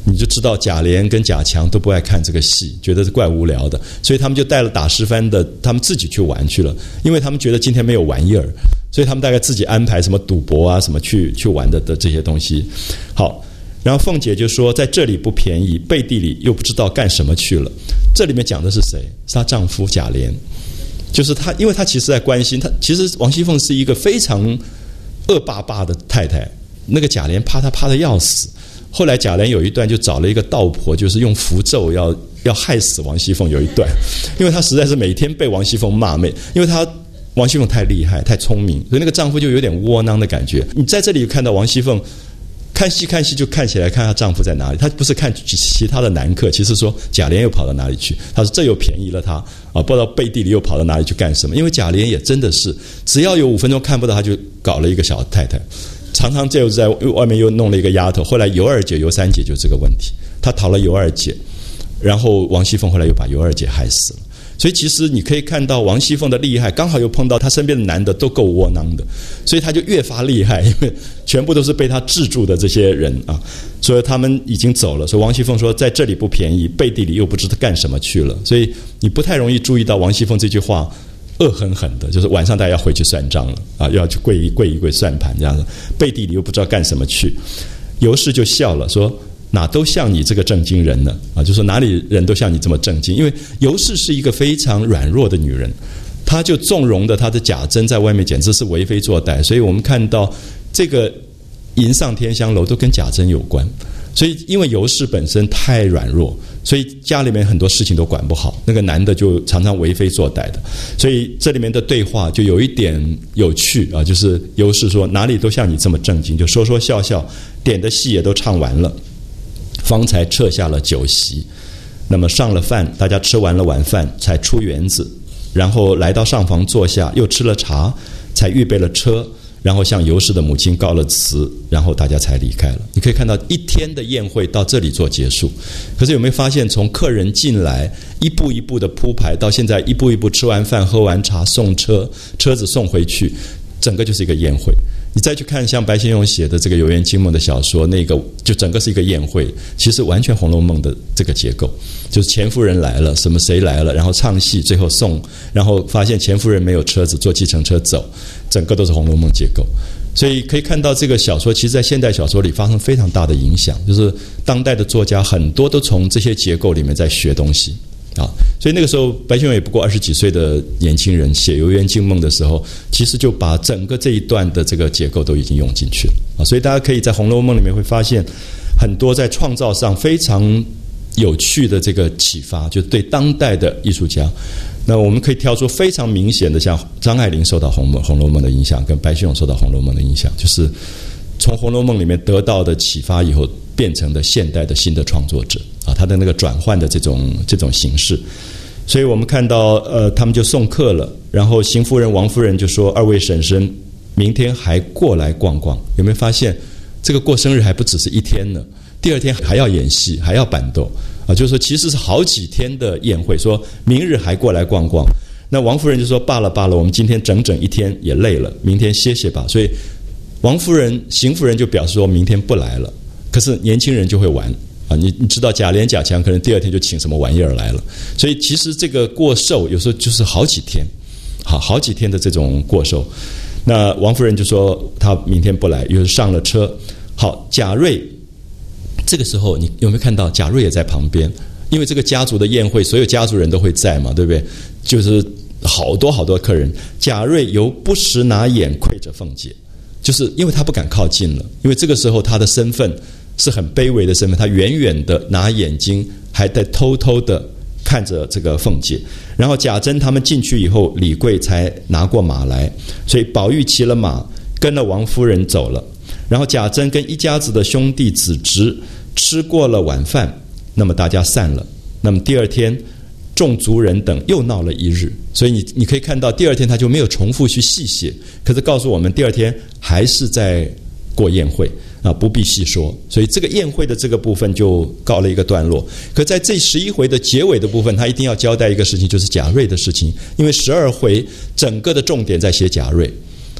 你就知道贾琏跟贾强都不爱看这个戏，觉得是怪无聊的，所以他们就带了打十番的，他们自己去玩去了，因为他们觉得今天没有玩意儿，所以他们大概自己安排什么赌博啊，什么去去玩的的这些东西。好，然后凤姐就说在这里不便宜，背地里又不知道干什么去了。这里面讲的是谁？是她丈夫贾琏，就是她，因为她其实在关心她。其实王熙凤是一个非常恶霸霸的太太，那个贾琏怕她怕的要死。后来贾琏有一段就找了一个道婆，就是用符咒要要害死王熙凤。有一段，因为她实在是每天被王熙凤骂，每因为她王熙凤太厉害、太聪明，所以那个丈夫就有点窝囊的感觉。你在这里看到王熙凤看戏看戏，就看起来看她丈夫在哪里，她不是看其他的男客，其实说贾琏又跑到哪里去？她说这又便宜了她啊，不知道背地里又跑到哪里去干什么？因为贾琏也真的是，只要有五分钟看不到，他就搞了一个小太太。常常就在外面又弄了一个丫头，后来尤二姐、尤三姐就这个问题，他讨了尤二姐，然后王熙凤后来又把尤二姐害死了。所以其实你可以看到王熙凤的厉害，刚好又碰到她身边的男的都够窝囊的，所以她就越发厉害，因为全部都是被她制住的这些人啊。所以他们已经走了，所以王熙凤说在这里不便宜，背地里又不知道干什么去了。所以你不太容易注意到王熙凤这句话。恶狠狠的，就是晚上大家要回去算账了啊，要去跪一跪一跪算盘这样子，背地里又不知道干什么去。尤氏就笑了，说：“哪都像你这个正经人呢？啊，就说哪里人都像你这么正经。因为尤氏是一个非常软弱的女人，她就纵容的她的贾珍在外面简直是为非作歹。所以我们看到这个迎上天香楼都跟贾珍有关。所以因为尤氏本身太软弱。”所以家里面很多事情都管不好，那个男的就常常为非作歹的，所以这里面的对话就有一点有趣啊，就是尤氏说哪里都像你这么正经，就说说笑笑，点的戏也都唱完了，方才撤下了酒席，那么上了饭，大家吃完了晚饭才出园子，然后来到上房坐下，又吃了茶，才预备了车。然后向尤氏的母亲告了辞，然后大家才离开了。你可以看到一天的宴会到这里做结束。可是有没有发现，从客人进来一步一步的铺排，到现在一步一步吃完饭、喝完茶送车，车子送回去，整个就是一个宴会。你再去看像白先勇写的这个《游园惊梦》的小说，那个就整个是一个宴会，其实完全《红楼梦》的这个结构，就是钱夫人来了，什么谁来了，然后唱戏，最后送，然后发现钱夫人没有车子，坐计程车走，整个都是《红楼梦》结构。所以可以看到，这个小说其实，在现代小说里发生非常大的影响，就是当代的作家很多都从这些结构里面在学东西。啊，所以那个时候白先勇也不过二十几岁的年轻人，写《游园惊梦》的时候，其实就把整个这一段的这个结构都已经用进去了啊。所以大家可以在《红楼梦》里面会发现很多在创造上非常有趣的这个启发，就对当代的艺术家。那我们可以挑出非常明显的，像张爱玲受到《红楼红楼梦》的影响，跟白先勇受到《红楼梦》的影响，就是从《红楼梦》里面得到的启发以后。变成的现代的新的创作者啊，他的那个转换的这种这种形式，所以我们看到呃，他们就送客了，然后邢夫人、王夫人就说：“二位婶婶，明天还过来逛逛。”有没有发现这个过生日还不只是一天呢？第二天还要演戏，还要板斗啊，就是说其实是好几天的宴会。说明日还过来逛逛，那王夫人就说：“罢了罢了，我们今天整整一天也累了，明天歇歇吧。”所以王夫人、邢夫人就表示说明天不来了。可是年轻人就会玩啊！你你知道贾琏贾强可能第二天就请什么玩意儿来了，所以其实这个过寿有时候就是好几天，好好几天的这种过寿。那王夫人就说她明天不来，又上了车。好，贾瑞这个时候你有没有看到贾瑞也在旁边？因为这个家族的宴会，所有家族人都会在嘛，对不对？就是好多好多客人。贾瑞由不时拿眼窥着凤姐，就是因为他不敢靠近了，因为这个时候他的身份。是很卑微的身份，他远远的拿眼睛，还在偷偷的看着这个凤姐。然后贾珍他们进去以后，李贵才拿过马来，所以宝玉骑了马，跟了王夫人走了。然后贾珍跟一家子的兄弟子侄吃过了晚饭，那么大家散了。那么第二天，众族人等又闹了一日，所以你你可以看到，第二天他就没有重复去细写，可是告诉我们，第二天还是在过宴会。啊，不必细说。所以这个宴会的这个部分就告了一个段落。可在这十一回的结尾的部分，他一定要交代一个事情，就是贾瑞的事情，因为十二回整个的重点在写贾瑞。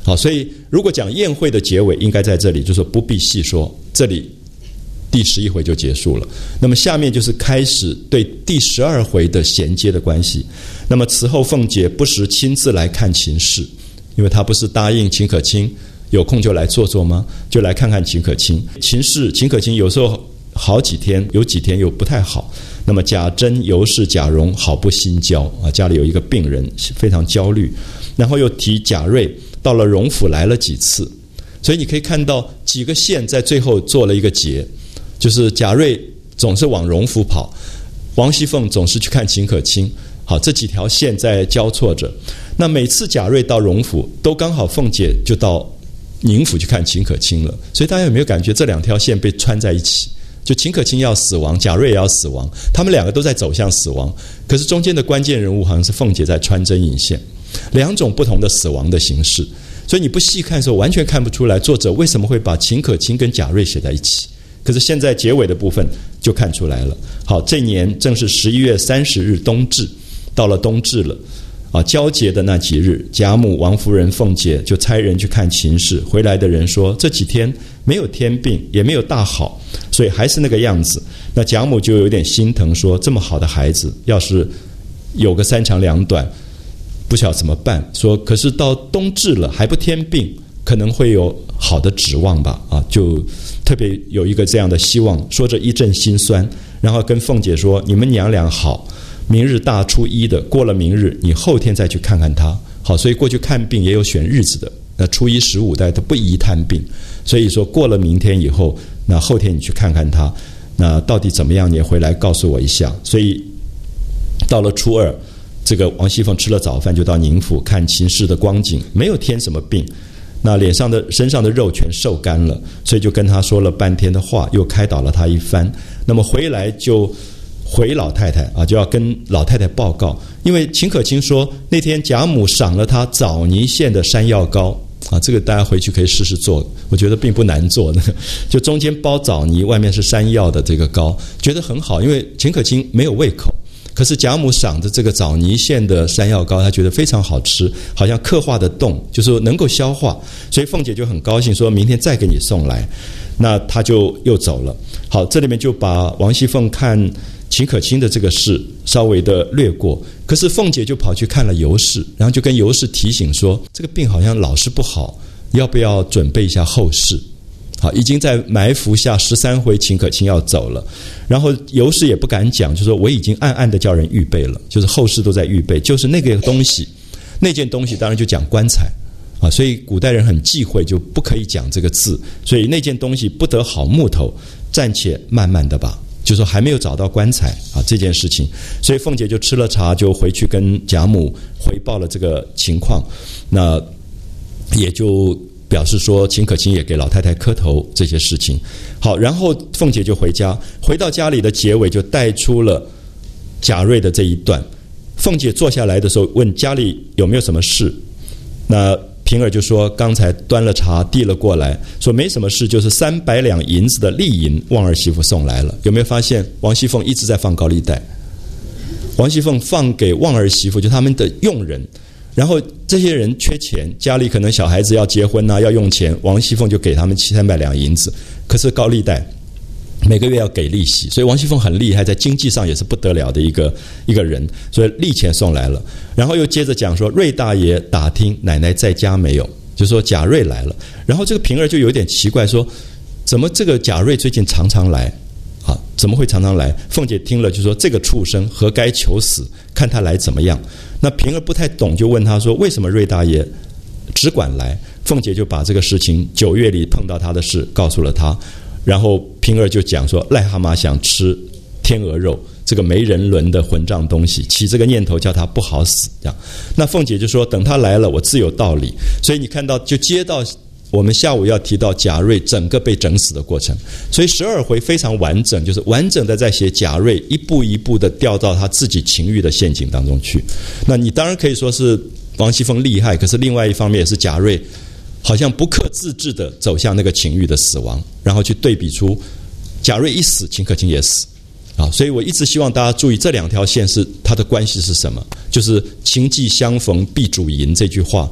好，所以如果讲宴会的结尾，应该在这里，就说不必细说。这里第十一回就结束了。那么下面就是开始对第十二回的衔接的关系。那么此后凤姐不时亲自来看秦氏，因为她不是答应秦可卿有空就来坐坐吗？就来看看秦可卿。秦氏、秦可卿有时候好几天，有几天又不太好。那么贾珍、尤氏、贾蓉好不心焦啊，家里有一个病人非常焦虑。然后又提贾瑞。到了荣府来了几次，所以你可以看到几个县在最后做了一个结，就是贾瑞总是往荣府跑，王熙凤总是去看秦可卿，好这几条线在交错着。那每次贾瑞到荣府，都刚好凤姐就到宁府去看秦可卿了。所以大家有没有感觉这两条线被穿在一起？就秦可卿要死亡，贾瑞也要死亡，他们两个都在走向死亡，可是中间的关键人物好像是凤姐在穿针引线。两种不同的死亡的形式，所以你不细看的时候，完全看不出来作者为什么会把秦可卿跟贾瑞写在一起。可是现在结尾的部分就看出来了。好，这年正是十一月三十日冬至，到了冬至了，啊，交接的那几日，贾母、王夫人、凤姐就差人去看秦氏。回来的人说，这几天没有天病，也没有大好，所以还是那个样子。那贾母就有点心疼，说这么好的孩子，要是有个三长两短。不晓怎么办，说可是到冬至了还不添病，可能会有好的指望吧？啊，就特别有一个这样的希望，说着一阵心酸，然后跟凤姐说：“你们娘俩好，明日大初一的，过了明日，你后天再去看看他。好，所以过去看病也有选日子的，那初一十五代他不宜探病，所以说过了明天以后，那后天你去看看他，那到底怎么样，你回来告诉我一下。所以到了初二。”这个王熙凤吃了早饭就到宁府看秦氏的光景，没有添什么病，那脸上的身上的肉全瘦干了，所以就跟他说了半天的话，又开导了他一番。那么回来就回老太太啊，就要跟老太太报告，因为秦可卿说那天贾母赏了他枣泥馅的山药糕啊，这个大家回去可以试试做，我觉得并不难做的，就中间包枣泥，外面是山药的这个糕，觉得很好，因为秦可卿没有胃口。可是贾母赏的这个枣泥馅的山药糕，她觉得非常好吃，好像刻画的动，就是能够消化，所以凤姐就很高兴，说明天再给你送来。那她就又走了。好，这里面就把王熙凤看秦可卿的这个事稍微的略过。可是凤姐就跑去看了尤氏，然后就跟尤氏提醒说，这个病好像老是不好，要不要准备一下后事？好，已经在埋伏下十三回，秦可卿要走了，然后尤氏也不敢讲，就说我已经暗暗的叫人预备了，就是后事都在预备，就是那个东西，那件东西当然就讲棺材啊，所以古代人很忌讳，就不可以讲这个字，所以那件东西不得好木头，暂且慢慢的吧，就说还没有找到棺材啊这件事情，所以凤姐就吃了茶，就回去跟贾母回报了这个情况，那也就。表示说秦可卿也给老太太磕头这些事情，好，然后凤姐就回家，回到家里的结尾就带出了贾瑞的这一段。凤姐坐下来的时候问家里有没有什么事，那平儿就说刚才端了茶递了过来，说没什么事，就是三百两银子的利银，旺儿媳妇送来了。有没有发现王熙凤一直在放高利贷？王熙凤放给旺儿媳妇，就他们的佣人。然后这些人缺钱，家里可能小孩子要结婚呐，要用钱，王熙凤就给他们七三百两银子，可是高利贷，每个月要给利息，所以王熙凤很厉害，在经济上也是不得了的一个一个人，所以利钱送来了。然后又接着讲说，瑞大爷打听奶奶在家没有，就说贾瑞来了。然后这个平儿就有点奇怪，说怎么这个贾瑞最近常常来？啊，怎么会常常来？凤姐听了就说：“这个畜生何该求死？看他来怎么样？”那平儿不太懂，就问他说：“为什么瑞大爷只管来？”凤姐就把这个事情九月里碰到他的事告诉了他，然后平儿就讲说：“癞蛤蟆想吃天鹅肉，这个没人伦的混账东西，起这个念头叫他不好死。”这样，那凤姐就说：“等他来了，我自有道理。”所以你看到就接到。我们下午要提到贾瑞整个被整死的过程，所以十二回非常完整，就是完整的在写贾瑞一步一步的掉到他自己情欲的陷阱当中去。那你当然可以说是王熙凤厉害，可是另外一方面也是贾瑞好像不克自制的走向那个情欲的死亡，然后去对比出贾瑞一死，秦可卿也死。啊，所以我一直希望大家注意这两条线是它的关系是什么？就是“情既相逢必主淫”这句话，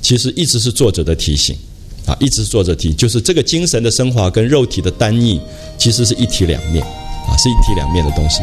其实一直是作者的提醒。啊，一直做这题，就是这个精神的升华跟肉体的单一，其实是一体两面。啊，是一体两面的东西。